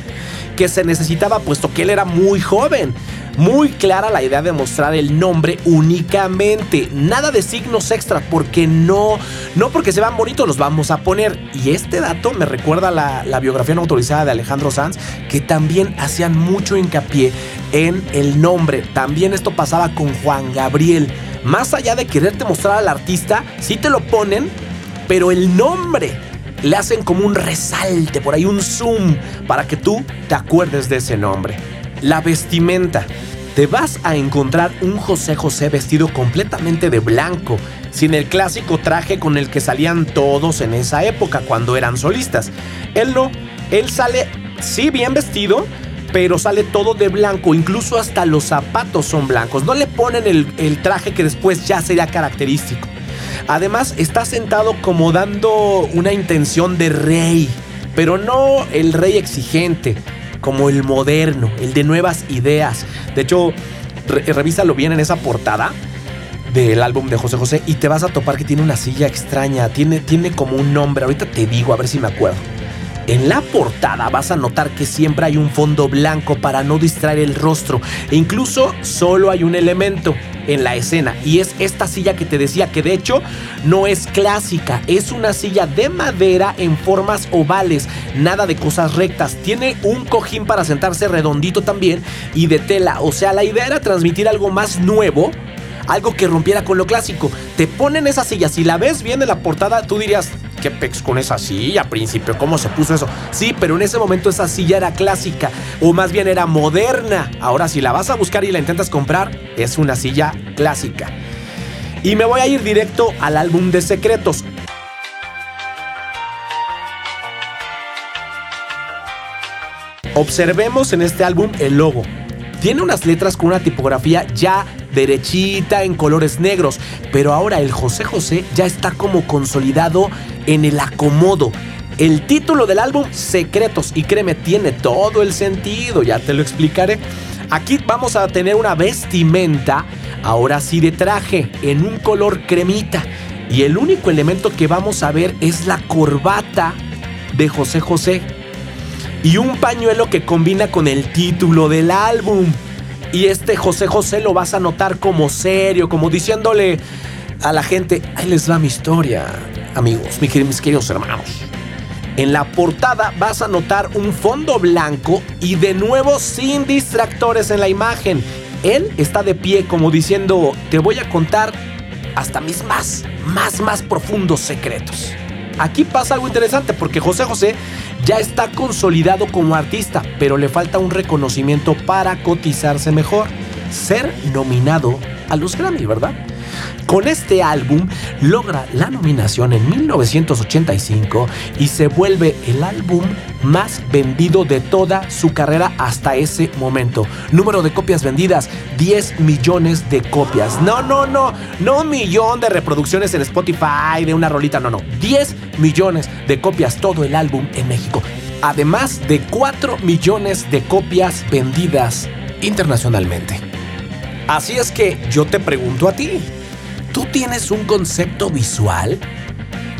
que se necesitaba puesto que él era muy joven. Muy clara la idea de mostrar el nombre únicamente, nada de signos extras, porque no, no porque se vean bonitos los vamos a poner. Y este dato me recuerda la, la biografía no autorizada de Alejandro Sanz, que también hacían mucho hincapié en el nombre. También esto pasaba con Juan Gabriel. Más allá de quererte mostrar al artista, sí te lo ponen, pero el nombre le hacen como un resalte, por ahí un zoom, para que tú te acuerdes de ese nombre. La vestimenta. Te vas a encontrar un José José vestido completamente de blanco, sin el clásico traje con el que salían todos en esa época cuando eran solistas. Él no, él sale, sí, bien vestido, pero sale todo de blanco, incluso hasta los zapatos son blancos. No le ponen el, traje que después ya sería característico. Además, está sentado como dando una intención de rey, pero no el rey exigente, como el moderno, el de nuevas ideas. De hecho, re- revísalo bien en esa portada del álbum de José José y te vas a topar que tiene una silla extraña, tiene, tiene como un nombre, ahorita te digo, a ver si me acuerdo. En la portada vas a notar que siempre hay un fondo blanco para no distraer el rostro e incluso solo hay un elemento en la escena. Y es esta silla que te decía que de hecho no es clásica, es una silla de madera en formas ovales, nada de cosas rectas, tiene un cojín para sentarse redondito también y de tela, o sea, la idea era transmitir algo más nuevo algo que rompiera con lo clásico. Te ponen esa silla, si la ves bien en la portada, tú dirías, ¿qué pex con esa silla, príncipe? ¿Cómo se puso eso? Sí, pero en ese momento esa silla era clásica, o más bien era moderna. Ahora, si la vas a buscar y la intentas comprar, es una silla clásica. Y me voy a ir directo al álbum de secretos. Observemos en este álbum el logo. Tiene unas letras con una tipografía ya derechita en colores negros, pero ahora el José José ya está como consolidado en el acomodo. El título del álbum, Secretos, y créeme, tiene todo el sentido, ya te lo explicaré. Aquí vamos a tener una vestimenta, ahora sí de traje, en un color cremita. Y el único elemento que vamos a ver es la corbata de José José. Y un pañuelo que combina con el título del álbum. Y este José José lo vas a notar como serio, como diciéndole a la gente, ahí les va mi historia, amigos, mis queridos, hermanos. En la portada vas a notar un fondo blanco y de nuevo sin distractores en la imagen. Él está de pie como diciendo, te voy a contar hasta mis más, más, más profundos secretos. Aquí pasa algo interesante porque José José ya está consolidado como artista, pero le falta un reconocimiento para cotizarse mejor, ser nominado a los Grammy, ¿verdad? Con este álbum logra la nominación en 1985 y se vuelve el álbum más vendido de toda su carrera hasta ese momento. Número de copias vendidas, 10 millones de copias. No, no, no, no un millón de reproducciones en Spotify de una rolita, no, no. 10 millones de copias todo el álbum en México. Además de 4 millones de copias vendidas internacionalmente. Así es que yo te pregunto a ti. ¿Tú tienes un concepto visual?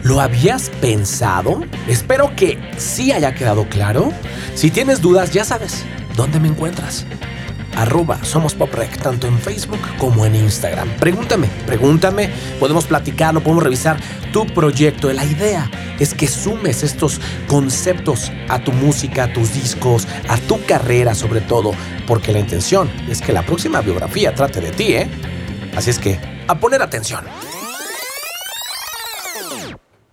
¿Lo habías pensado? Espero que sí haya quedado claro. Si tienes dudas, ya sabes dónde me encuentras. Arroba Somos Poprec, tanto en Facebook como en Instagram. Pregúntame, pregúntame, podemos platicarlo, podemos revisar tu proyecto. La idea es que sumes estos conceptos a tu música, a tus discos, a tu carrera sobre todo, porque la intención es que la próxima biografía trate de ti, ¿eh? Así es que, a poner atención.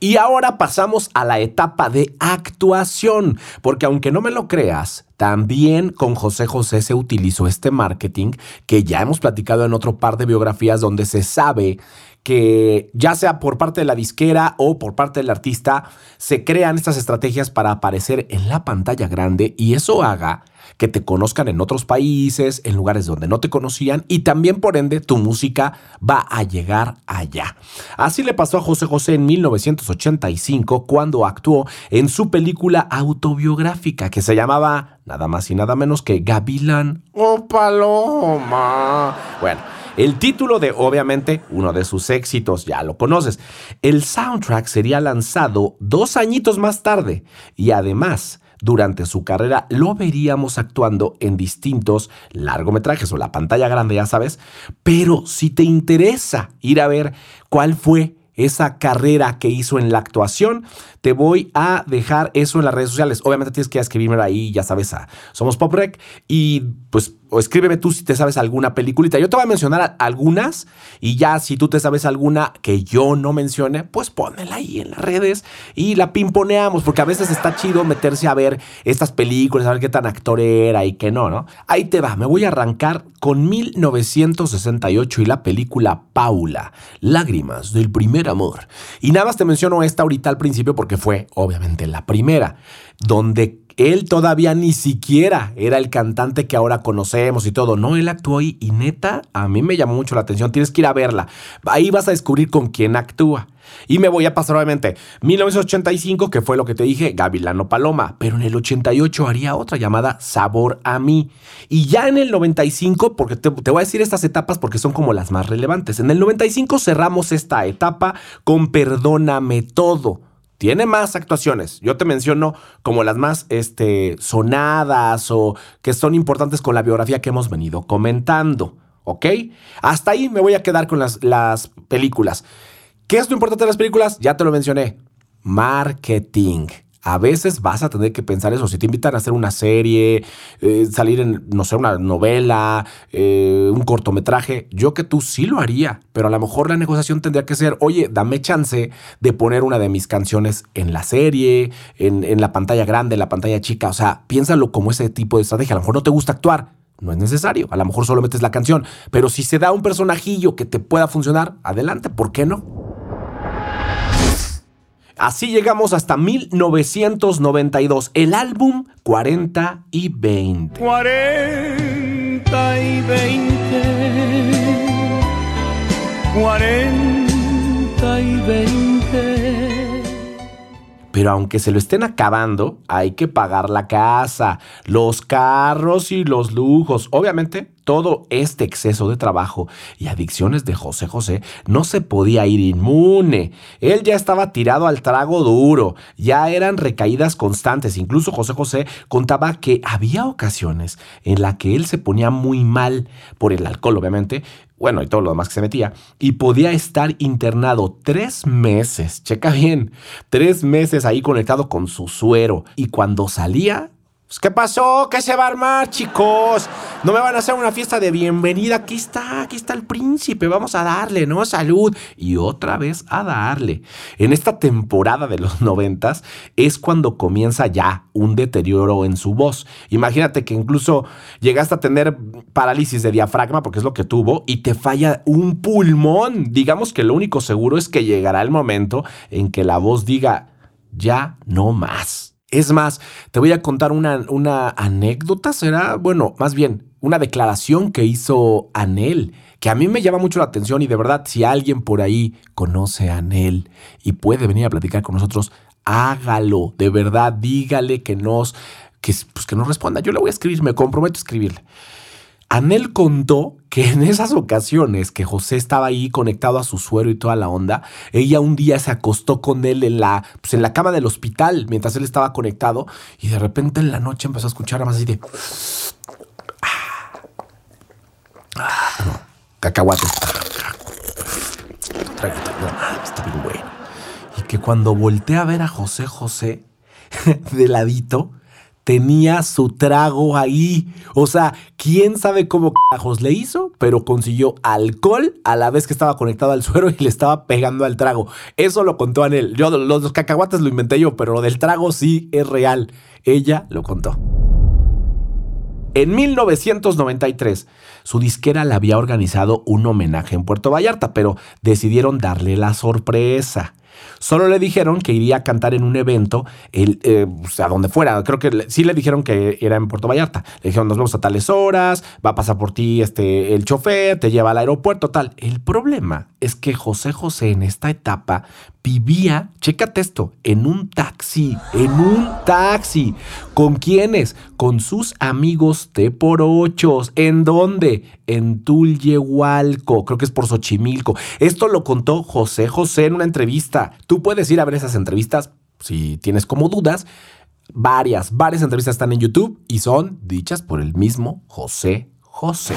Y ahora pasamos a la etapa de actuación, porque aunque no me lo creas, también con José José se utilizó este marketing que ya hemos platicado en otro par de biografías donde se sabe que ya sea por parte de la disquera o por parte del artista, se crean estas estrategias para aparecer en la pantalla grande y eso haga que te conozcan en otros países, en lugares donde no te conocían y también por ende tu música va a llegar allá. Así le pasó a José José en 1985 cuando actuó en su película autobiográfica que se llamaba nada más y nada menos que Gavilán o Paloma. Bueno. El título de, obviamente, uno de sus éxitos, ya lo conoces. El soundtrack sería lanzado dos añitos más tarde y además durante su carrera lo veríamos actuando en distintos largometrajes o la pantalla grande, ya sabes. Pero si te interesa ir a ver cuál fue esa carrera que hizo en la actuación, te voy a dejar eso en las redes sociales. Obviamente tienes que escribirme ahí, ya sabes, Somos Pop Rec y pues o escríbeme tú si te sabes alguna peliculita. Yo te voy a mencionar algunas y ya si tú te sabes alguna que yo no mencione, pues pónmela ahí en las redes y la pimponeamos, porque a veces está chido meterse a ver estas películas, a ver qué tan actor era y qué no, ¿no? Ahí te va, me voy a arrancar con 1968 y la película Paula, Lágrimas del primer amor. Y nada más te menciono esta ahorita al principio porque fue obviamente la primera, donde él todavía ni siquiera era el cantante que ahora conocemos y todo. No, él actuó ahí y neta, a mí me llamó mucho la atención. Tienes que ir a verla. Ahí vas a descubrir con quién actúa. Y me voy a pasar obviamente 1985, que fue lo que te dije, Gavilano Paloma, pero en el 88 haría otra llamada Sabor a mí. Y ya en el 95, porque te, te, voy a decir estas etapas porque son como las más relevantes. En el 95 cerramos esta etapa con Perdóname todo Tiene más actuaciones. Yo te menciono como las más este, sonadas o que son importantes con la biografía que hemos venido comentando. ¿Ok? Hasta ahí me voy a quedar con las, las películas. ¿Qué es lo importante de las películas? Ya te lo mencioné. Marketing. A veces vas a tener que pensar eso. Si te invitan a hacer una serie, eh, salir en, no sé, una novela, eh, un cortometraje, yo que tú sí lo haría, pero a lo mejor la negociación tendría que ser, oye, dame chance de poner una de mis canciones en la serie, en, en la pantalla grande, en la pantalla chica. O sea, piénsalo como ese tipo de estrategia. A lo mejor no te gusta actuar, no es necesario. A lo mejor solo metes la canción. Pero si se da un personajillo que te pueda funcionar, adelante, ¿por qué no? Así llegamos hasta 1992, el álbum 40 y 20. 40 y 20. 40 y 20. Pero aunque se lo estén acabando, hay que pagar la casa, los carros y los lujos. Obviamente, todo este exceso de trabajo y adicciones de José José no se podía ir inmune. Él ya estaba tirado al trago duro, ya eran recaídas constantes. Incluso José José contaba que había ocasiones en las que él se ponía muy mal por el alcohol, obviamente, bueno, y todo lo demás que se metía, y podía estar internado tres meses, checa bien, tres meses ahí conectado con su suero, y cuando salía, pues, ¿qué pasó? ¿Qué se va a armar, chicos? No me van a hacer una fiesta de bienvenida. Aquí está, aquí está el príncipe. Vamos a darle, ¿no? Salud. Y otra vez a darle. En esta temporada de los noventas es cuando comienza ya un deterioro en su voz. Imagínate que incluso llegaste a tener parálisis de diafragma, porque es lo que tuvo, y te falla un pulmón. Digamos que lo único seguro es que llegará el momento en que la voz diga, ya no más. Es más, te voy a contar una, una, anécdota, será, bueno, más bien, una declaración que hizo Anel, que a mí me llama mucho la atención y de verdad, si alguien por ahí conoce a Anel y puede venir a platicar con nosotros, hágalo, de verdad, dígale que nos, que, pues que nos responda. Yo le voy a escribir, me comprometo a escribirle. Anel contó que en esas ocasiones que José estaba ahí conectado a su suero y toda la onda, ella un día se acostó con él en la, pues en la cama del hospital mientras él estaba conectado y de repente en la noche empezó a escuchar más así de... Ah, cacahuates. está bien bueno. Y que cuando volteé a ver a José José de ladito, tenía su trago ahí. O sea, quién sabe cómo carajos le hizo, pero consiguió alcohol a la vez que estaba conectado al suero y le estaba pegando al trago. Eso lo contó Anel. Yo, los, los cacahuates lo inventé yo, pero lo del trago sí es real. Ella lo contó. En 1993, su disquera le había organizado un homenaje en Puerto Vallarta, pero decidieron darle la sorpresa. Solo le dijeron que iría a cantar en un evento, el, eh, sea, donde fuera. Creo que sí le dijeron que era en Puerto Vallarta. Le dijeron, nos vemos a tales horas, va a pasar por ti este, el chofer, te lleva al aeropuerto, tal. El problema es que José José en esta etapa vivía, chécate esto, en un taxi, en un taxi. ¿Con quiénes? Con sus amigos de por ochos. ¿En dónde? En Tulyehualco, creo que es por Xochimilco. Esto lo contó José José en una entrevista. Tú puedes ir a ver esas entrevistas si tienes como dudas. Varias, varias entrevistas están en YouTube y son dichas por el mismo José José.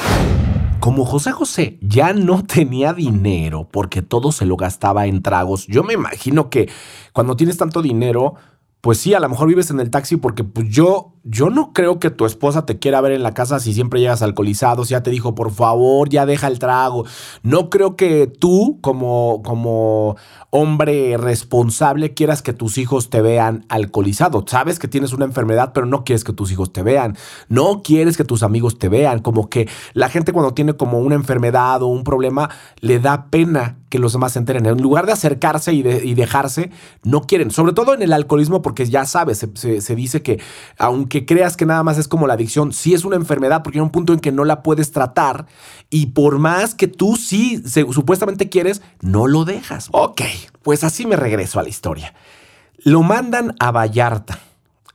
Como José José ya no tenía dinero porque todo se lo gastaba en tragos, yo me imagino que cuando tienes tanto dinero, pues sí, a lo mejor vives en el taxi porque pues yo, yo no creo que tu esposa te quiera ver en la casa si siempre llegas alcoholizado, si ya te dijo, por favor, ya deja el trago. No creo que tú, como, como hombre responsable, quieras que tus hijos te vean alcoholizado. Sabes que tienes una enfermedad, pero no quieres que tus hijos te vean. No quieres que tus amigos te vean. Como que la gente cuando tiene como una enfermedad o un problema, le da pena que los demás se enteren. En lugar de acercarse y, de- y dejarse, no quieren. Sobre todo en el alcoholismo, porque ya sabes, se, se- dice que aunque creas que nada más es como la adicción, sí es una enfermedad, porque hay un punto en que no la puedes tratar y por más que tú sí supuestamente quieres, no lo dejas. Ok, pues así me regreso a la historia. Lo mandan a Vallarta.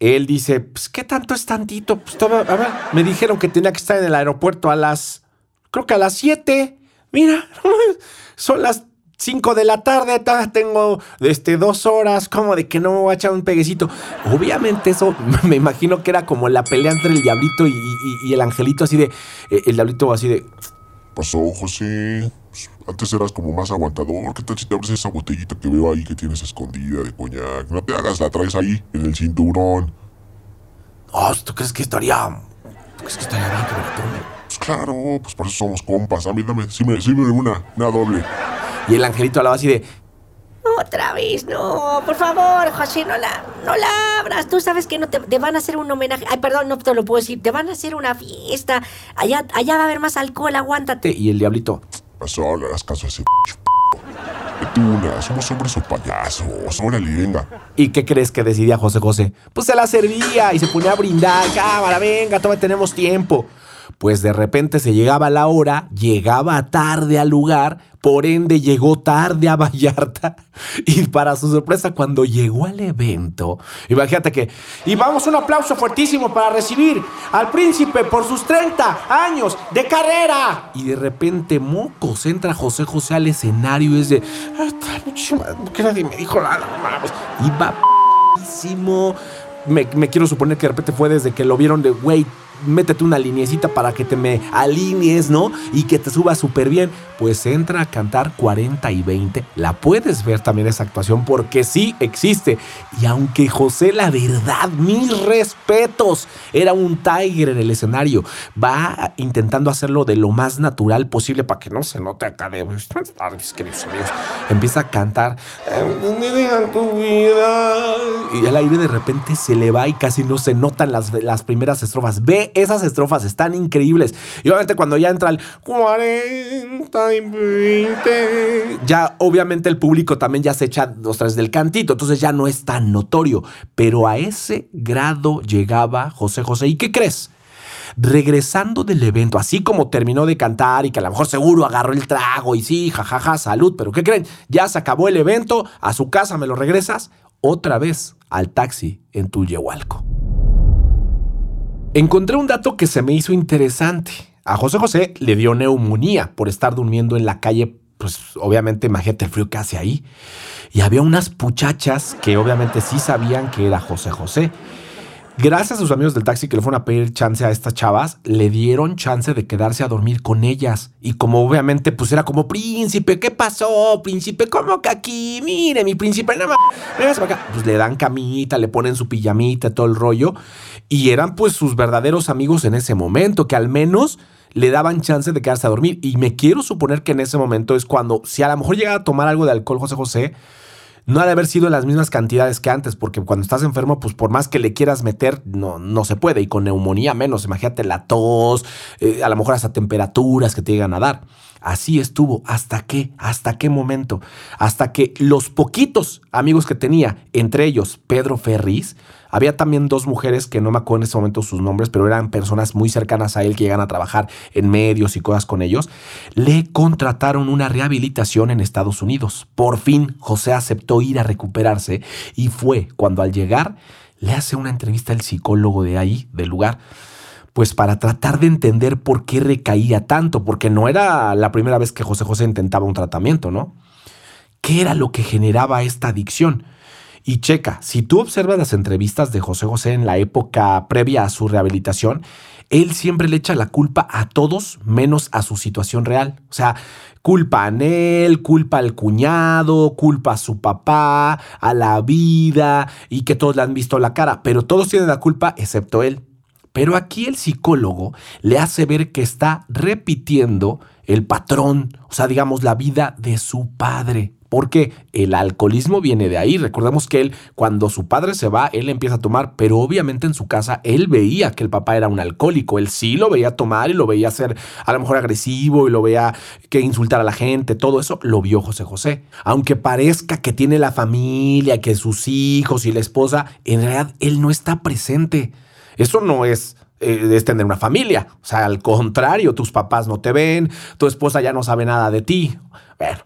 Él dice, pues, ¿qué tanto es tantito? Pues, a me dijeron que tenía que estar en el aeropuerto a las, creo que a las 7. Mira, son las 5 de la tarde, todavía tengo este, dos horas, como de que no me voy a echar un peguecito. Obviamente eso me imagino que era como la pelea entre el diablito y, y- y el angelito, así de, eh, el diablito así de, Pasó, José. Pues, Antes eras como más aguantador. ¿Qué tal si te abres esa botellita que veo ahí que tienes escondida de coñac? No te hagas, la traes ahí, en el cinturón. oh, ¿tú crees que estaría, tú crees que estaría bien que me la tome? Pues claro, pues por eso somos compas. A mí dame, sí me, sí me una, una doble. Y el angelito hablaba así de, Otra vez, no, por favor, José, no la, no la abras. Tú sabes que no te, te van a hacer un homenaje. Ay, perdón, no te lo puedo decir. Te van a hacer una fiesta. Allá, allá va a haber más alcohol, aguántate. y el diablito, Pasó, le hagas caso a ese Vete una, somos hombres o payasos. Órale, venga. ¿Y qué crees que decidía José José? Pues se la servía y se ponía a brindar. Cámara, venga, todavía tenemos tiempo. Pues de repente se llegaba la hora, llegaba tarde al lugar, por ende llegó tarde a Vallarta. Y para su sorpresa, cuando llegó al evento, imagínate que. Y vamos un aplauso fuertísimo para recibir al príncipe por sus 30 años de carrera. Y de repente, mocos, entra José José al escenario y es de. "Ay, pinche madre, ¿Por qué nadie me dijo nada? No mames". Iba p***ísimo. Me, me quiero suponer que de repente fue desde que lo vieron de, güey, métete una liniecita para que te me alinees, ¿no? Y que te suba súper bien. Pues entra a cantar 40 y 20. La puedes ver también esa actuación porque sí existe. Y aunque José, la verdad, mis respetos, era un tiger en el escenario, va intentando hacerlo de lo más natural posible para que no se note acá de... Empieza a cantar... "Eh, tu vida". Y el aire de repente se le va y casi no se notan las, las primeras estrofas. Ve esas estrofas, están increíbles. Y obviamente cuando ya entra el 40 y 20, ya obviamente el público también ya se echa los tres del cantito, entonces ya no es tan notorio. Pero a ese grado llegaba José José. ¿Y qué crees? regresando del evento, así como terminó de cantar y que a lo mejor seguro agarró el trago y sí, jajaja, salud, pero ¿qué creen? Ya se acabó el evento, a su casa me lo regresas, otra vez al taxi en Tullehualco. Encontré un dato que se me hizo interesante. A José José le dio neumonía por estar durmiendo en la calle, pues obviamente imagínate el frío que hace ahí. Y había unas muchachas que obviamente sí sabían que era José José. Gracias a sus amigos del taxi que le fueron a pedir chance a estas chavas, le dieron chance de quedarse a dormir con ellas. Y como obviamente pues era como príncipe, ¿qué pasó, príncipe? ¿Cómo que aquí? Mire, mi príncipe, nada más. Pues le dan camita, le ponen su pijamita, todo el rollo. Y eran pues sus verdaderos amigos en ese momento, que al menos le daban chance de quedarse a dormir. Y me quiero suponer que en ese momento es cuando, si a lo mejor llega a tomar algo de alcohol José José, no ha de haber sido en las mismas cantidades que antes, porque cuando estás enfermo, pues por más que le quieras meter, no, no se puede. Y con neumonía menos, imagínate la tos, eh, a lo mejor hasta temperaturas que te llegan a dar. Así estuvo. ¿Hasta qué? ¿Hasta qué momento? Hasta que los poquitos amigos que tenía, entre ellos Pedro Ferris, había también dos mujeres que no me acuerdo en ese momento sus nombres, pero eran personas muy cercanas a él que llegan a trabajar en medios y cosas con ellos, le contrataron una rehabilitación en Estados Unidos. Por fin José aceptó ir a recuperarse y fue cuando al llegar le hace una entrevista al psicólogo de ahí, del lugar, pues para tratar de entender por qué recaía tanto, porque no era la primera vez que José José intentaba un tratamiento, ¿no? ¿Qué era lo que generaba esta adicción? Y checa, si tú observas las entrevistas de José José en la época previa a su rehabilitación, él siempre le echa la culpa a todos menos a su situación real. O sea, culpa a él, culpa al cuñado, culpa a su papá, a la vida y que todos le han visto la cara, pero todos tienen la culpa excepto él. Pero aquí el psicólogo le hace ver que está repitiendo el patrón, o sea, digamos, la vida de su padre. Porque el alcoholismo viene de ahí. Recordemos que él, cuando su padre se va, él empieza a tomar, pero obviamente en su casa él veía que el papá era un alcohólico. Él sí lo veía tomar y lo veía ser a lo mejor agresivo y lo veía que insultar a la gente. Todo eso lo vio José José. Aunque parezca que tiene la familia, que sus hijos y la esposa, en realidad él no está presente. Eso no es eh, es tener una familia. O sea, al contrario, tus papás no te ven, tu esposa ya no sabe nada de ti. Bueno,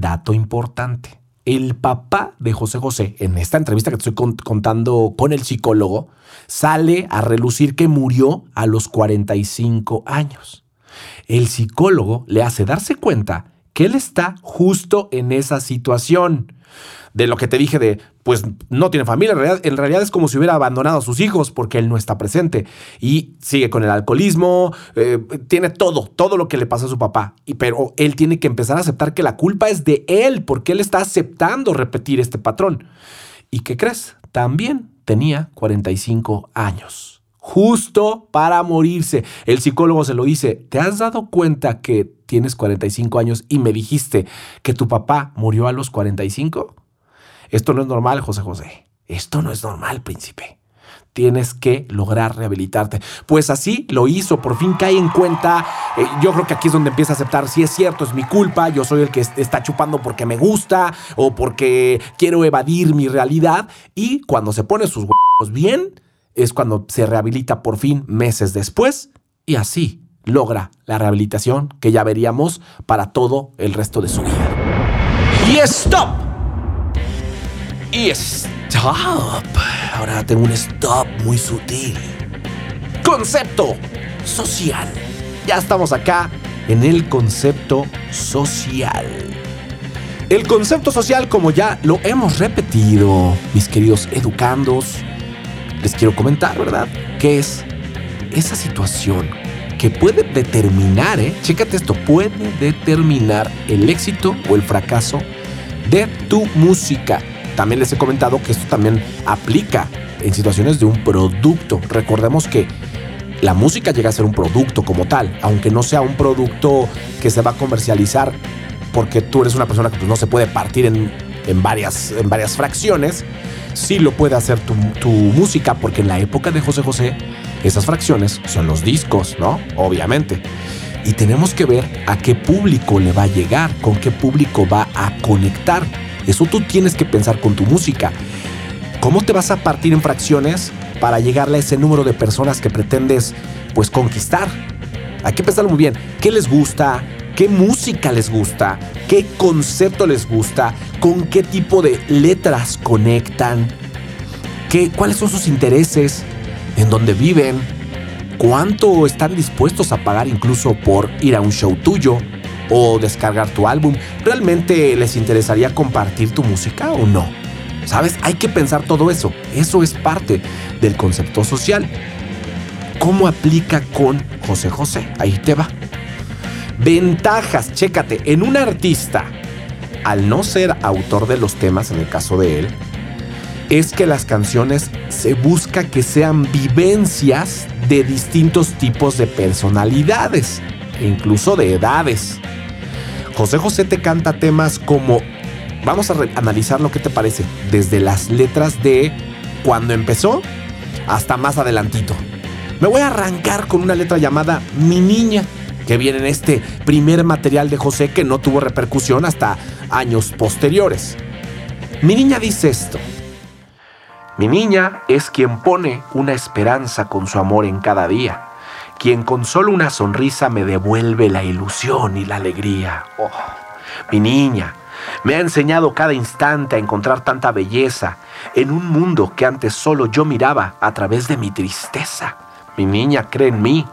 dato importante. El papá de José José, en esta entrevista que estoy cont- contando con el psicólogo, sale a relucir que murió a los 45 años. El psicólogo le hace darse cuenta que él está justo en esa situación. De lo que te dije de, pues no tiene familia, en realidad, es como si hubiera abandonado a sus hijos porque él no está presente y sigue con el alcoholismo, eh, tiene todo, todo lo que le pasó a su papá, y, pero él tiene que empezar a aceptar que la culpa es de él porque él está aceptando repetir este patrón. ¿Y qué crees? También tenía 45 años. Justo para morirse. El psicólogo se lo dice, ¿te has dado cuenta que tienes 45 años y me dijiste que tu papá murió a los 45? Esto no es normal, José José. Esto no es normal, príncipe. Tienes que lograr rehabilitarte. Pues así lo hizo, por fin cae en cuenta. Eh, yo creo que aquí es donde empieza a aceptar, si es cierto, es mi culpa, yo soy el que est- está chupando porque me gusta o porque quiero evadir mi realidad. Y cuando se pone sus huevos bien, es cuando se rehabilita por fin meses después y así logra la rehabilitación que ya veríamos para todo el resto de su vida. Y stop. Y stop. Ahora tengo un stop muy sutil. Concepto social. Ya estamos acá en el concepto social. El concepto social, como ya lo hemos repetido, mis queridos educandos, les quiero comentar, ¿verdad? Que es esa situación que puede determinar, ¿eh? Chécate esto, puede determinar el éxito o el fracaso de tu música. También les he comentado que esto también aplica en situaciones de un producto. Recordemos que la música llega a ser un producto como tal, aunque no sea un producto que se va a comercializar porque tú eres una persona que pues, no se puede partir en, en varias, en varias fracciones, sí lo puede hacer tu, tu música, porque en la época de José José, esas fracciones son los discos, ¿no? Obviamente. Y tenemos que ver a qué público le va a llegar, con qué público va a conectar. Eso tú tienes que pensar con tu música. ¿Cómo te vas a partir en fracciones para llegarle a ese número de personas que pretendes pues conquistar? Hay que pensarlo muy bien. ¿Qué les gusta? ¿Qué música les gusta? ¿Qué concepto les gusta? ¿Con qué tipo de letras conectan? ¿Qué, ¿Cuáles son sus intereses? ¿En dónde viven? ¿Cuánto están dispuestos a pagar incluso por ir a un show tuyo o descargar tu álbum? ¿Realmente les interesaría compartir tu música o no? ¿Sabes? Hay que pensar todo eso. Eso es parte del concepto social. ¿Cómo aplica con José José? Ahí te va. Ventajas, chécate, en un artista, al no ser autor de los temas, en el caso de él, es que las canciones se busca que sean vivencias de distintos tipos de personalidades, e incluso de edades. José José te canta temas como, vamos a analizar lo que te parece, desde las letras de cuando empezó hasta más adelantito. Me voy a arrancar con una letra llamada Mi Niña, que viene en este primer material de José que no tuvo repercusión hasta años posteriores. Mi niña dice esto. Mi niña es quien pone una esperanza con su amor en cada día, quien con solo una sonrisa me devuelve la ilusión y la alegría. Oh, mi niña me ha enseñado cada instante a encontrar tanta belleza en un mundo que antes solo yo miraba a través de mi tristeza. Mi niña cree en mí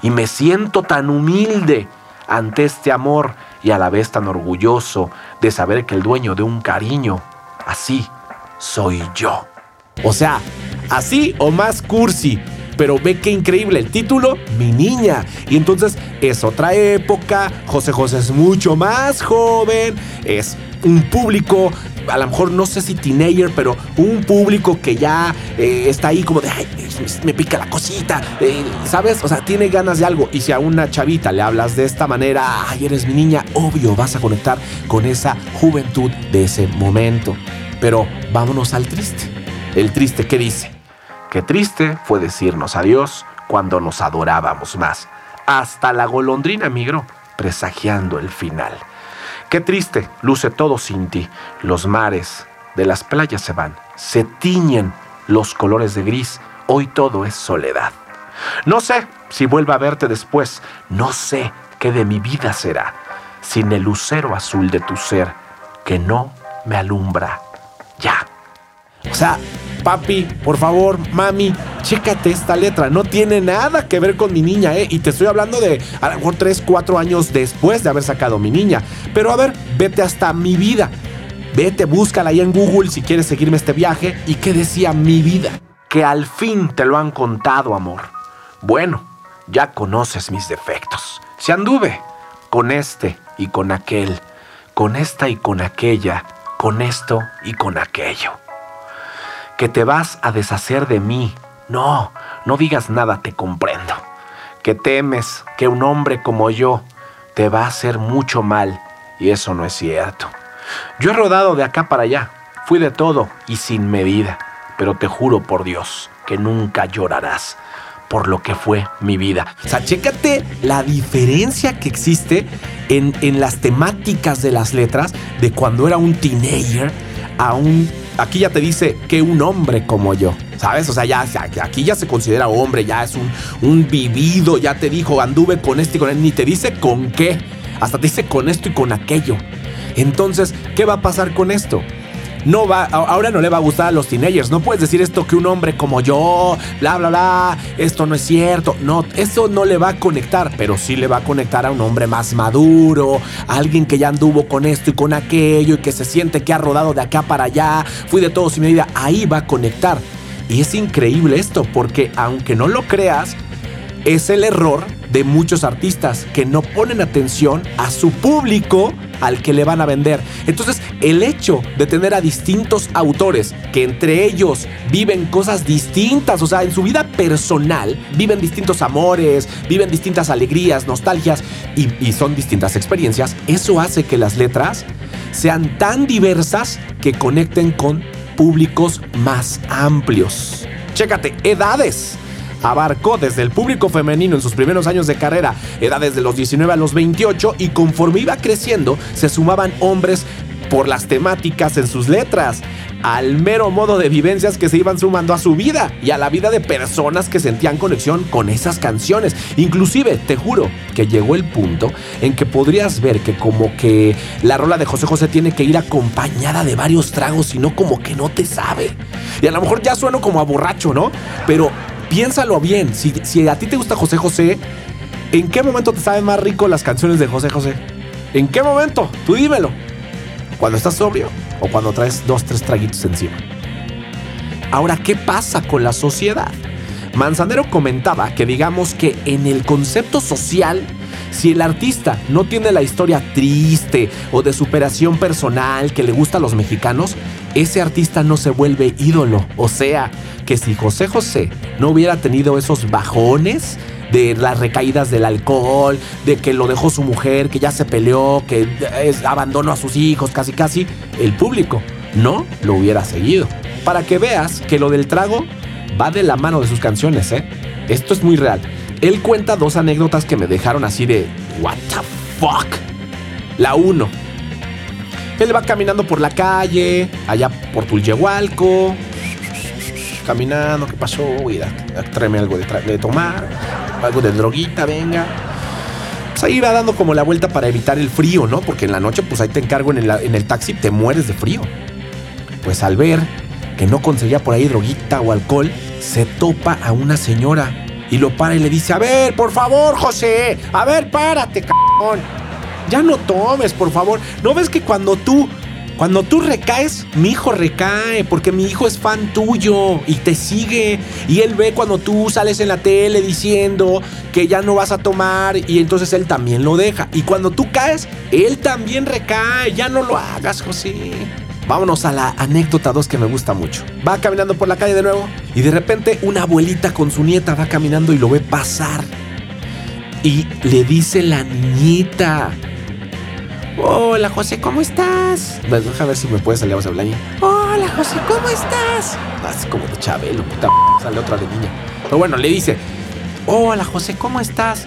y me siento tan humilde ante este amor y a la vez tan orgulloso de saber que el dueño de un cariño, así soy yo. O sea, así o más cursi. Pero ve qué increíble el título, Mi Niña. Y entonces es otra época, José José es mucho más joven, es un público, a lo mejor no sé si teenager, pero un público que ya eh, está ahí como de, ay, me pica la cosita, eh, ¿sabes? O sea, tiene ganas de algo. Y si a una chavita le hablas de esta manera, ay, eres mi niña, obvio, vas a conectar con esa juventud de ese momento. Pero vámonos al triste. El triste, ¿qué dice? Qué triste fue decirnos adiós cuando nos adorábamos más. Hasta la golondrina migró, presagiando el final. Qué triste, luce todo sin ti. Los mares de las playas se van, se tiñen los colores de gris. Hoy todo es soledad. No sé si vuelva a verte después. No sé qué de mi vida será sin el lucero azul de tu ser que no me alumbra ya. O sea, papi, por favor, mami, chécate esta letra. No tiene nada que ver con mi niña, ¿eh? Y te estoy hablando de a lo mejor 3, 4 años después de haber sacado mi niña. Pero a ver, vete hasta mi vida. Vete, búscala ahí en Google si quieres seguirme este viaje. ¿Y qué decía mi vida? Que al fin te lo han contado, amor. Bueno, ya conoces mis defectos. Si anduve con este y con aquel, con esta y con aquella, con esto y con aquello. Que te vas a deshacer de mí. No, no digas nada, te comprendo. Que temes que un hombre como yo te va a hacer mucho mal y eso no es cierto. Yo he rodado de acá para allá, fui de todo y sin medida, pero te juro por Dios que nunca llorarás por lo que fue mi vida. O sea, chécate la diferencia que existe en, en las temáticas de las letras de cuando era un teenager a un... Aquí ya te dice que un hombre como yo, ¿sabes? O sea, ya, aquí ya se considera hombre, ya es un, un vivido, ya te dijo, anduve con este y con él, ni te dice con qué, hasta te dice con esto y con aquello. Entonces, ¿qué va a pasar con esto? No va, ahora no le va a gustar a los teenagers. No puedes decir esto que un hombre como yo, bla, bla, bla, esto no es cierto. No, eso no le va a conectar, pero sí le va a conectar a un hombre más maduro, a alguien que ya anduvo con esto y con aquello y que se siente que ha rodado de acá para allá, fui de todo sin medida. Ahí va a conectar. Y es increíble esto, porque aunque no lo creas, es el error de muchos artistas que no ponen atención a su público al que le van a vender. Entonces, el hecho de tener a distintos autores que entre ellos viven cosas distintas, o sea, en su vida personal viven distintos amores, viven distintas alegrías, nostalgias y, y son distintas experiencias, eso hace que las letras sean tan diversas que conecten con públicos más amplios. Chécate, edades abarcó desde el público femenino en sus primeros años de carrera, edades de los 19 a los 28, y conforme iba creciendo, se sumaban hombres por las temáticas en sus letras, al mero modo de vivencias que se iban sumando a su vida y a la vida de personas que sentían conexión con esas canciones. Inclusive, te juro, que llegó el punto en que podrías ver que como que la rola de José José tiene que ir acompañada de varios tragos y no como que no te sabe. Y a lo mejor ya sueno como a borracho, ¿no? Pero piénsalo bien, si, si a ti te gusta José José, ¿en qué momento te saben más rico las canciones de José José? ¿En qué momento? Tú dímelo. ¿Cuando estás sobrio o cuando traes dos, tres traguitos encima? Ahora, ¿qué pasa con la sociedad? Manzanero comentaba que digamos que en el concepto social, si el artista no tiene la historia triste o de superación personal que le gusta a los mexicanos, ese artista no se vuelve ídolo. O sea, que si José José no hubiera tenido esos bajones de las recaídas del alcohol, de que lo dejó su mujer, que ya se peleó, que es- abandonó a sus hijos, casi casi, el público no lo hubiera seguido. Para que veas que lo del trago va de la mano de sus canciones, ¿eh? Esto es muy real. Él cuenta dos anécdotas que me dejaron así de, ¿What the fuck? La uno. Él va caminando por la calle, allá por Tulyehualco, caminando, ¿qué pasó? Tráeme algo de, tomar, algo de droguita, venga. Pues ahí va dando como la vuelta para evitar el frío, ¿no? Porque en la noche, pues ahí te encargo en el, en el taxi, te mueres de frío. Pues al ver que no conseguía por ahí droguita o alcohol, se topa a una señora y lo para y le dice, a ver, por favor, José, a ver, párate, cabrón. Ya no tomes, por favor. ¿No ves que cuando tú cuando tú recaes, mi hijo recae, porque mi hijo es fan tuyo y te sigue. Y él ve cuando tú sales en la tele diciendo que ya no vas a tomar y entonces él también lo deja. Y cuando tú caes, él también recae. Ya no lo hagas, José. Vámonos a la anécdota 2 que me gusta mucho. Va caminando por la calle de nuevo y de repente una abuelita con su nieta va caminando y lo ve pasar. Y le dice la niñita, Hola José, ¿cómo estás? Pues, Deja ver si me puede salir a hablar. Hola José, ¿cómo estás? Así como de Chabelo, puta p- sale otra de niña. Pero bueno, le dice, Hola José, ¿cómo estás?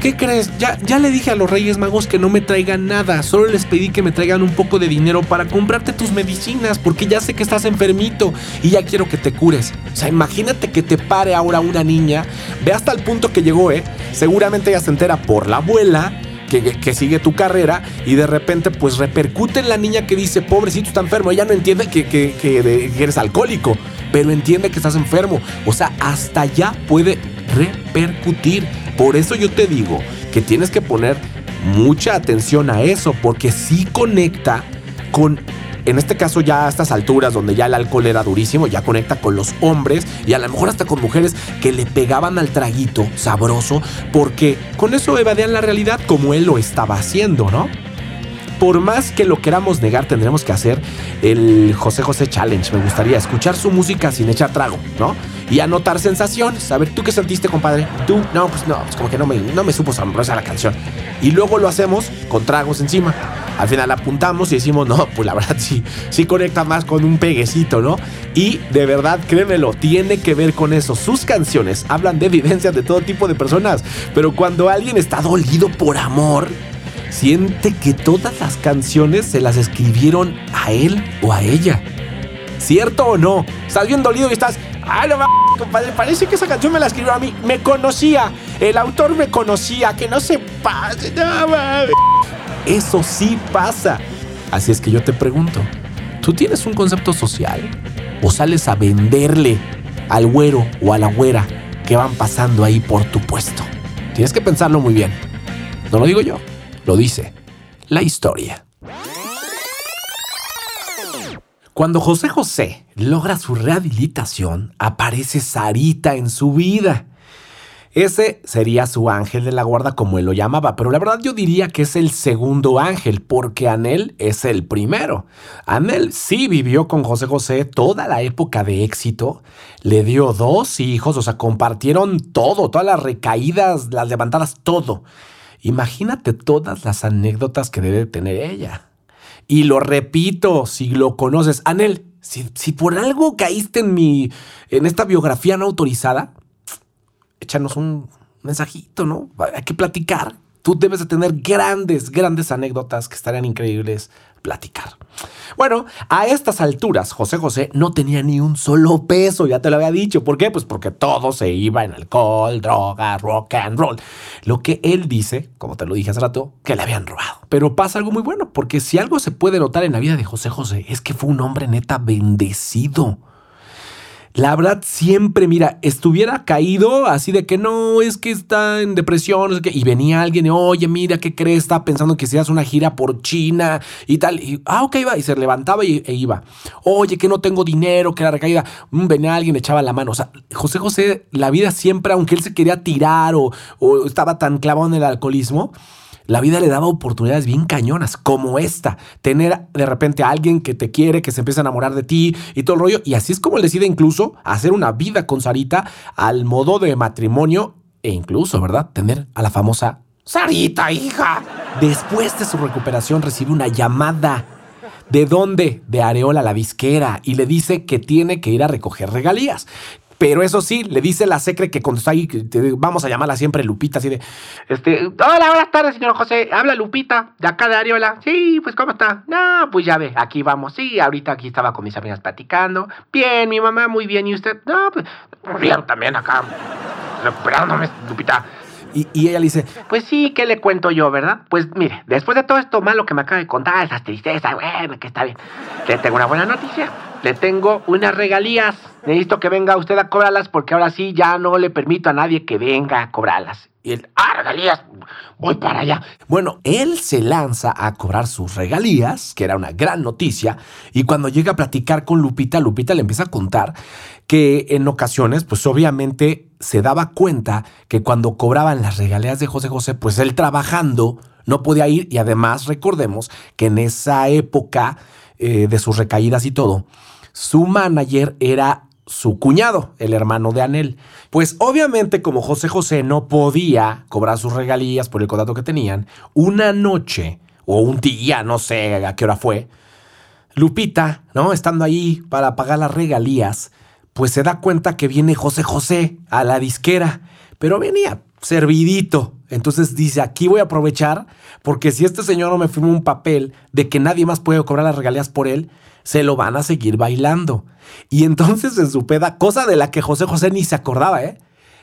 ¿Qué crees? Ya, ya le dije a los Reyes Magos que no me traigan nada. Solo les pedí que me traigan un poco de dinero para comprarte tus medicinas, porque ya sé que estás enfermito y ya quiero que te cures. O sea, imagínate que te pare ahora una niña. Ve hasta el punto que llegó, ¿eh? Seguramente ella se entera por la abuela que, sigue tu carrera y de repente pues repercute en la niña que dice, pobrecito está enfermo, ella no entiende que, que eres alcohólico. pero entiende que estás enfermo. O sea, hasta allá puede repercutir. Por eso yo te digo que tienes que poner mucha atención a eso, porque sí conecta con en este caso ya a estas alturas donde ya el alcohol era durísimo, ya conecta con los hombres y a lo mejor hasta con mujeres que le pegaban al traguito sabroso porque con eso evadían la realidad como él lo estaba haciendo, ¿no? Por más que lo queramos negar, tendremos que hacer el José José Challenge. Me gustaría escuchar su música sin echar trago, ¿no? Y anotar sensaciones. A ver, ¿tú qué sentiste, compadre? ¿Tú? No, pues no, pues como que no me, no me supo sabrosa la canción. Y luego lo hacemos con tragos encima. Al final apuntamos y decimos, no, pues la verdad sí, sí conecta más con un peguecito, ¿no? Y de verdad, créemelo, tiene que ver con eso. Sus canciones hablan de vivencias de todo tipo de personas, pero cuando alguien está dolido por amor, siente que todas las canciones se las escribieron a él o a ella. ¿Cierto o no? Estás bien dolido y estás, ay, no compadre, parece que esa canción me la escribió a mí. Me conocía, el autor me conocía, que no se pase, no mames. Eso sí pasa. Así es que yo te pregunto, ¿tú tienes un concepto social? ¿O sales a venderle al güero o a la güera que van pasando ahí por tu puesto? Tienes que pensarlo muy bien. No lo digo yo, lo dice la historia. Cuando José José logra su rehabilitación, aparece Sarita en su vida. Ese sería su ángel de la guarda como él lo llamaba, pero la verdad yo diría que es el segundo ángel, porque Anel es el primero. Anel sí vivió con José José toda la época de éxito, le dio dos hijos, o sea, compartieron todo, todas las recaídas, las levantadas, todo. Imagínate todas las anécdotas que debe tener ella. Y lo repito, si lo conoces, Anel, si, si por algo caíste en mi, en esta biografía no autorizada, échanos un mensajito, ¿no? Hay que platicar. Tú debes de tener grandes, grandes anécdotas que estarían increíbles platicar. Bueno, a estas alturas, José José no tenía ni un solo peso, ya te lo había dicho. ¿Por qué? Pues porque todo se iba en alcohol, drogas, rock and roll. Lo que él dice, como te lo dije hace rato, que le habían robado. Pero pasa algo muy bueno, porque si algo se puede notar en la vida de José José es que fue un hombre neta bendecido. La verdad, siempre, mira, estuviera caído así de que no, es que está en depresión, y venía alguien oye, mira, ¿qué crees? Está pensando que se hace una gira por China y tal. Y, ah, ok, iba. Y se levantaba y, e iba. Oye, que no tengo dinero, que la recaída. Mm, venía alguien, echaba la mano. O sea, José José, la vida siempre, aunque él se quería tirar o, o estaba tan clavado en el alcoholismo, la vida le daba oportunidades bien cañonas, como esta. Tener de repente a alguien que te quiere, que se empieza a enamorar de ti y todo el rollo. Y así es como él decide incluso hacer una vida con Sarita al modo de matrimonio e incluso, ¿verdad? Tener a la famosa Sarita, hija. Después de su recuperación recibe una llamada. ¿De dónde? De Areola la disquera y le dice que tiene que ir a recoger regalías. Pero eso sí, le dice la secre que cuando está ahí, vamos a llamarla siempre Lupita, así de, este, hola, buenas tardes, señor José, habla Lupita, de acá de Ariola. Sí, pues, ¿cómo está? No, pues ya ve, aquí vamos, sí, ahorita aquí estaba con mis amigas platicando. Bien, mi mamá, muy bien, ¿y usted? No, pues, bien, también acá, recuperándome, Lupita. Y, y ella le dice, pues sí, ¿qué le cuento yo, verdad? Pues mire, después de todo esto malo que me acaba de contar, esas tristezas, bueno, que está bien, le tengo una buena noticia. Le tengo unas regalías. Necesito que venga usted a cobrarlas porque ahora sí ya no le permito a nadie que venga a cobrarlas. Y él, ah, regalías, voy para allá. Bueno, él se lanza a cobrar sus regalías, que era una gran noticia, y cuando llega a platicar con Lupita, Lupita le empieza a contar que en ocasiones, pues obviamente se daba cuenta que cuando cobraban las regalías de José José, pues él trabajando no podía ir y además recordemos que en esa época eh, de sus recaídas y todo, su manager era su cuñado, el hermano de Anel. Pues obviamente como José José no podía cobrar sus regalías por el contrato que tenían, una noche o un día, no sé a qué hora fue, Lupita, ¿no? Estando ahí para pagar las regalías, pues se da cuenta que viene José José a la disquera, pero venía servidito. Entonces dice, aquí voy a aprovechar, porque si este señor no me firma un papel de que nadie más puede cobrar las regalías por él, se lo van a seguir bailando. Y entonces en su peda, cosa de la que José José ni se acordaba, ¿eh?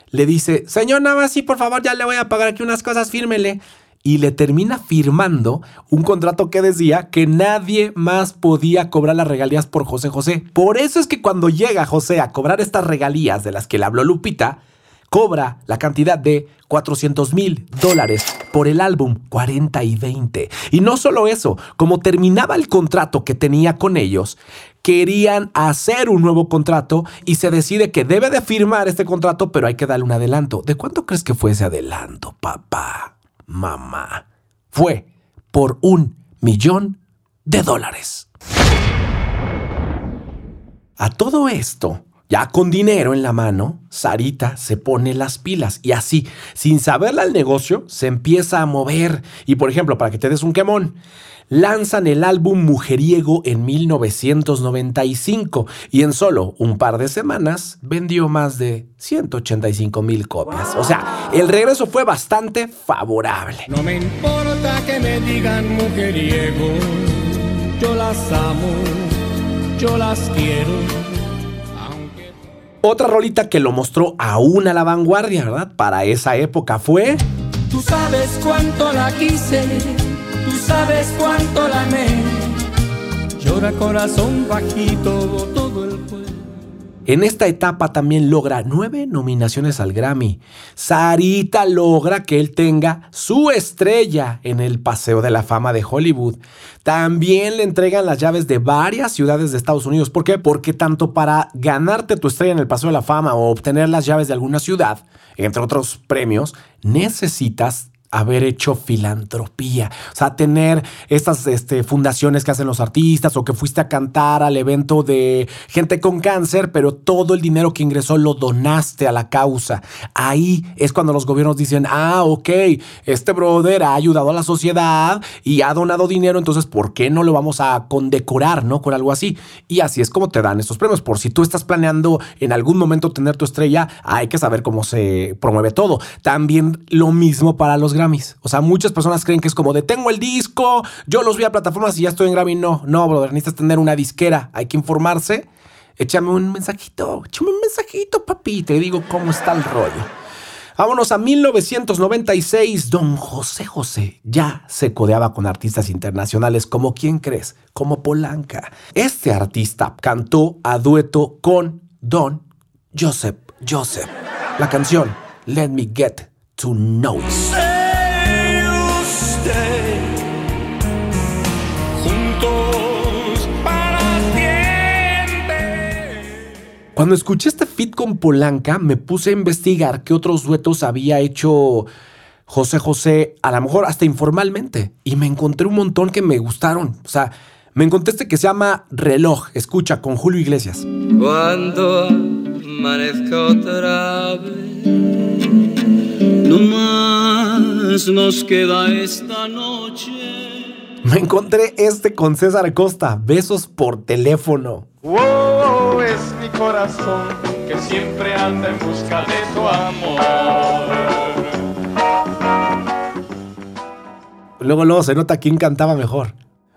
Le dice, señor, sí, por favor, ya le voy a pagar aquí unas cosas, fírmele. Y le termina firmando un contrato que decía que nadie más podía cobrar las regalías por José José. Por eso es que cuando llega José a cobrar estas regalías de las que le habló Lupita, cobra la cantidad de 400 mil dólares por el álbum 40 y 20. Y no solo eso, como terminaba el contrato que tenía con ellos, querían hacer un nuevo contrato y se decide que debe de firmar este contrato, pero hay que darle un adelanto. ¿De cuánto crees que fue ese adelanto, papá? Mamá. Fue por un millón de dólares. A todo esto, ya con dinero en la mano, Sarita se pone las pilas y así, sin saberla al negocio, se empieza a mover. Y por ejemplo, para que te des un quemón, lanzan el álbum Mujeriego en 1995 y en solo un par de semanas vendió más de 185 mil copias. O sea, el regreso fue bastante favorable. No me importa que me digan mujeriego, yo las amo, yo las quiero. Otra rolita que lo mostró aún a la vanguardia, ¿verdad? Para esa época fue... Tú sabes cuánto la quise, tú sabes cuánto la amé. Llora corazón bajito todo el pueblo. En esta etapa también logra nueve nominaciones al Grammy. Sarita logra que él tenga su estrella en el Paseo de la Fama de Hollywood. También le entregan las llaves de varias ciudades de Estados Unidos. ¿Por qué? Porque tanto para ganarte tu estrella en el Paseo de la Fama o obtener las llaves de alguna ciudad, entre otros premios, necesitas haber hecho filantropía, o sea, tener estas este, fundaciones que hacen los artistas o que fuiste a cantar al evento de gente con cáncer, pero todo el dinero que ingresó lo donaste a la causa. Ahí es cuando los gobiernos dicen, ah, ok, este brother ha ayudado a la sociedad y ha donado dinero, entonces, ¿por qué no lo vamos a condecorar, no? Con algo así. Y así es como te dan estos premios. Por si tú estás planeando en algún momento tener tu estrella, hay que saber cómo se promueve todo. También lo mismo para los Grammys. O sea, muchas personas creen que es como de tengo el disco, yo los vi a plataformas y ya estoy en Grammy. No, no, brother, necesitas tener una disquera. Hay que informarse. Échame un mensajito, échame un mensajito, papi. Te digo cómo está el rollo. Vámonos a 1996. Don José José ya se codeaba con artistas internacionales como ¿quién crees? Como Polanca. Este artista cantó a dueto con Don Joseph Joseph. La canción Let Me Get to Know You. Cuando escuché este fit con Polanca, me puse a investigar qué otros duetos había hecho José José, a lo mejor hasta informalmente. Y me encontré un montón que me gustaron. O sea, me encontré este que se llama Reloj, escucha, con Julio Iglesias. Cuando amanezca otra vez, no más nos queda esta noche. Me encontré este con César Costa, besos por teléfono. Oh, es mi corazón que siempre anda en busca de tu amor. Luego, luego se nota quién cantaba mejor.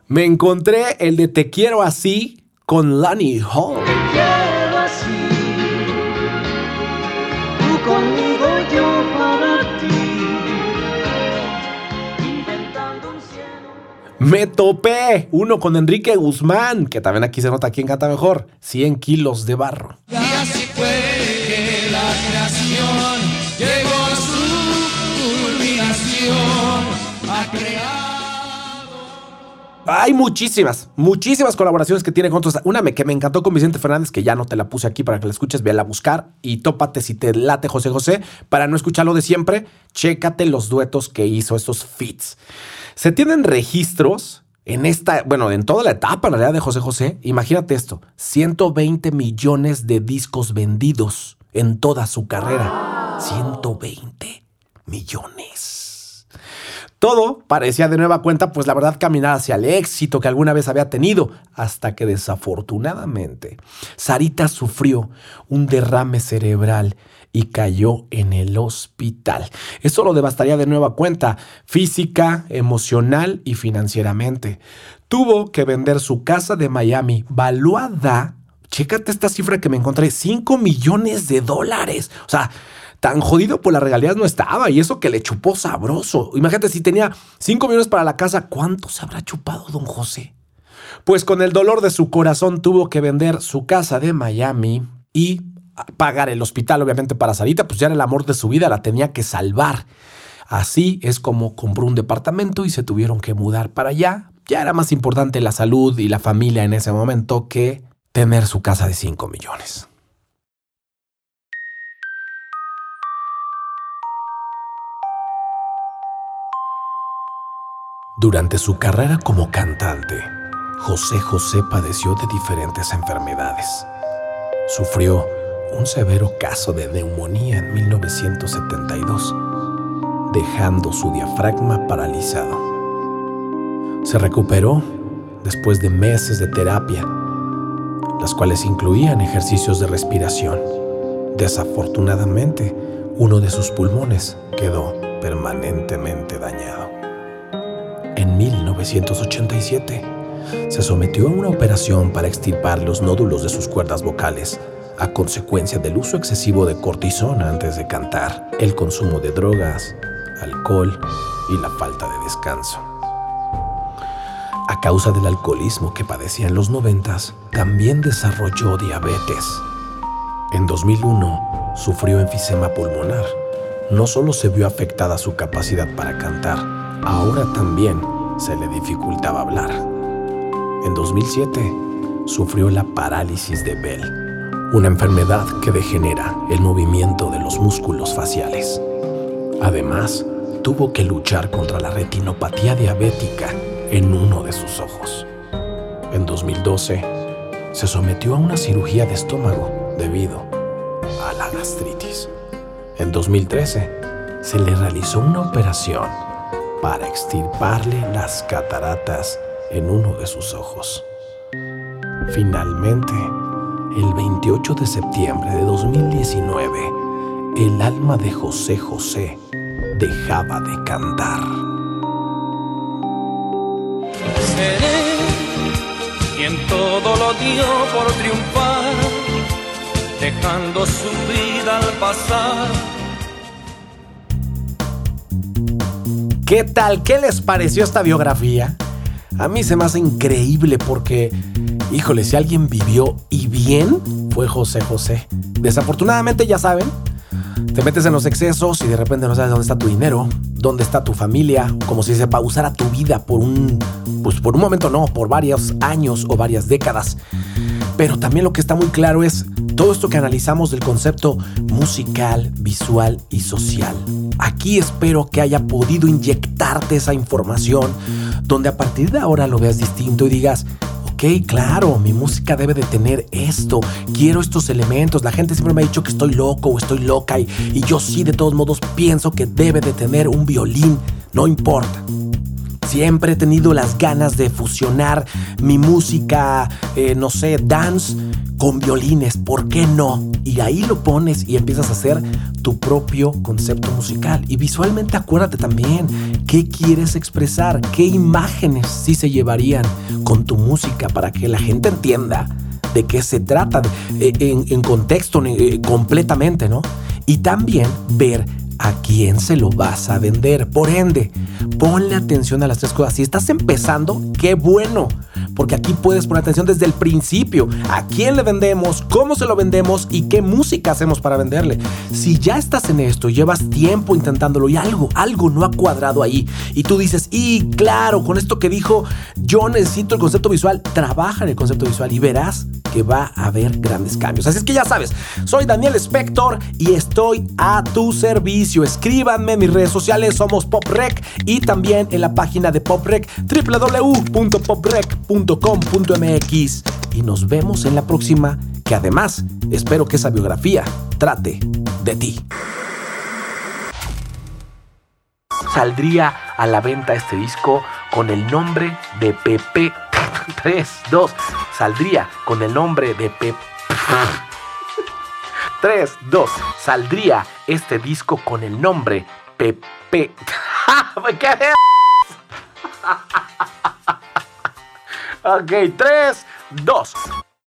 Me encontré el de Te quiero así con Lani Hall. quiero así. Tú conmigo, Me topé uno con Enrique Guzmán, que también aquí se nota quién canta mejor. 100 kilos de barro. Y así fue que la creación llegó a su culminación a crear. Hay muchísimas, muchísimas colaboraciones que tiene con otros. Una me- que me encantó con Vicente Fernández, que ya no te la puse aquí para que la escuches, véala a buscar y tópate si te late José José. Para no escucharlo de siempre, chécate los duetos que hizo, estos fits. Se tienen registros en esta, bueno, en toda la etapa en realidad de José José. Imagínate esto, 120 millones de discos vendidos en toda su carrera. 120 millones. Todo parecía de nueva cuenta, pues la verdad, caminar hacia el éxito que alguna vez había tenido, hasta que desafortunadamente Sarita sufrió un derrame cerebral y cayó en el hospital. Eso lo devastaría de nueva cuenta, física, emocional y financieramente. Tuvo que vender su casa de Miami, valuada, chécate esta cifra que me encontré, 5 millones de dólares. O sea, tan jodido por las regalías no estaba y eso que le chupó sabroso. Imagínate si tenía 5 millones para la casa, ¿cuánto se habrá chupado don José? Pues con el dolor de su corazón tuvo que vender su casa de Miami y pagar el hospital, obviamente, para Sarita, pues ya era el amor de su vida, la tenía que salvar. Así es como compró un departamento y se tuvieron que mudar para allá. Ya era más importante la salud y la familia en ese momento que tener su casa de 5 millones. Durante su carrera como cantante, José José padeció de diferentes enfermedades. Sufrió un severo caso de neumonía en 1972, dejando su diafragma paralizado. Se recuperó después de meses de terapia, las cuales incluían ejercicios de respiración. Desafortunadamente, uno de sus pulmones quedó permanentemente dañado. En 1987, se sometió a una operación para extirpar los nódulos de sus cuerdas vocales a consecuencia del uso excesivo de cortisona antes de cantar, el consumo de drogas, alcohol y la falta de descanso. A causa del alcoholismo que padecía en los noventas, también desarrolló diabetes. En 2001 sufrió enfisema pulmonar. No solo se vio afectada su capacidad para cantar, ahora también se le dificultaba hablar. En 2007 sufrió la parálisis de Bell, una enfermedad que degenera el movimiento de los músculos faciales. Además, tuvo que luchar contra la retinopatía diabética en uno de sus ojos. En 2012, se sometió a una cirugía de estómago debido a la gastritis. En 2013, se le realizó una operación para extirparle las cataratas en uno de sus ojos. Finalmente, el 28 de septiembre de 2019, el alma de José José dejaba de cantar. Seré quien todo lo dio por triunfar, dejando su vida al pasar. ¿Qué tal? ¿Qué les pareció esta biografía? A mí se me hace increíble porque, híjole, si alguien vivió y bien, fue José José. Desafortunadamente, ya saben, te metes en los excesos y de repente no sabes dónde está tu dinero, dónde está tu familia, como si se pausara tu vida por un, pues por un momento no, por varios años o varias décadas. Pero también lo que está muy claro es todo esto que analizamos del concepto musical, visual y social. Aquí espero que haya podido inyectarte esa información donde a partir de ahora lo veas distinto y digas, ok, claro, mi música debe de tener esto, quiero estos elementos, la gente siempre me ha dicho que estoy loco o estoy loca y, y yo sí de todos modos pienso que debe de tener un violín, no importa. Siempre he tenido las ganas de fusionar mi música, eh, no sé, dance con violines, ¿por qué no? Y ahí lo pones y empiezas a hacer tu propio concepto musical. Y visualmente acuérdate también qué quieres expresar, qué imágenes sí se llevarían con tu música para que la gente entienda de qué se trata eh, en, contexto eh, completamente, ¿no? Y también ver a quién se lo vas a vender. Por ende, ponle atención a las tres cosas. Si estás empezando, qué bueno. Porque aquí puedes poner atención desde el principio. ¿A quién le vendemos? ¿Cómo se lo vendemos? ¿Y qué música hacemos para venderle? Si ya estás en esto, llevas tiempo intentándolo y algo, algo no ha cuadrado ahí. Y tú dices, y claro, con esto que dijo, yo necesito el concepto visual. Trabaja en el concepto visual y verás que va a haber grandes cambios. Así es que ya sabes, soy Daniel Spector y estoy a tu servicio. Escríbanme en mis redes sociales, somos PopRec y también en la página de PopRec www.poprec.com.mx y nos vemos en la próxima, que además espero que esa biografía trate de ti. Saldría a la venta este disco con el nombre de Pepe 3, 2. Saldría con el nombre de Pepe 3, 2. Saldría este disco con el nombre Pepe. Me quedé. Ok, 3, 2.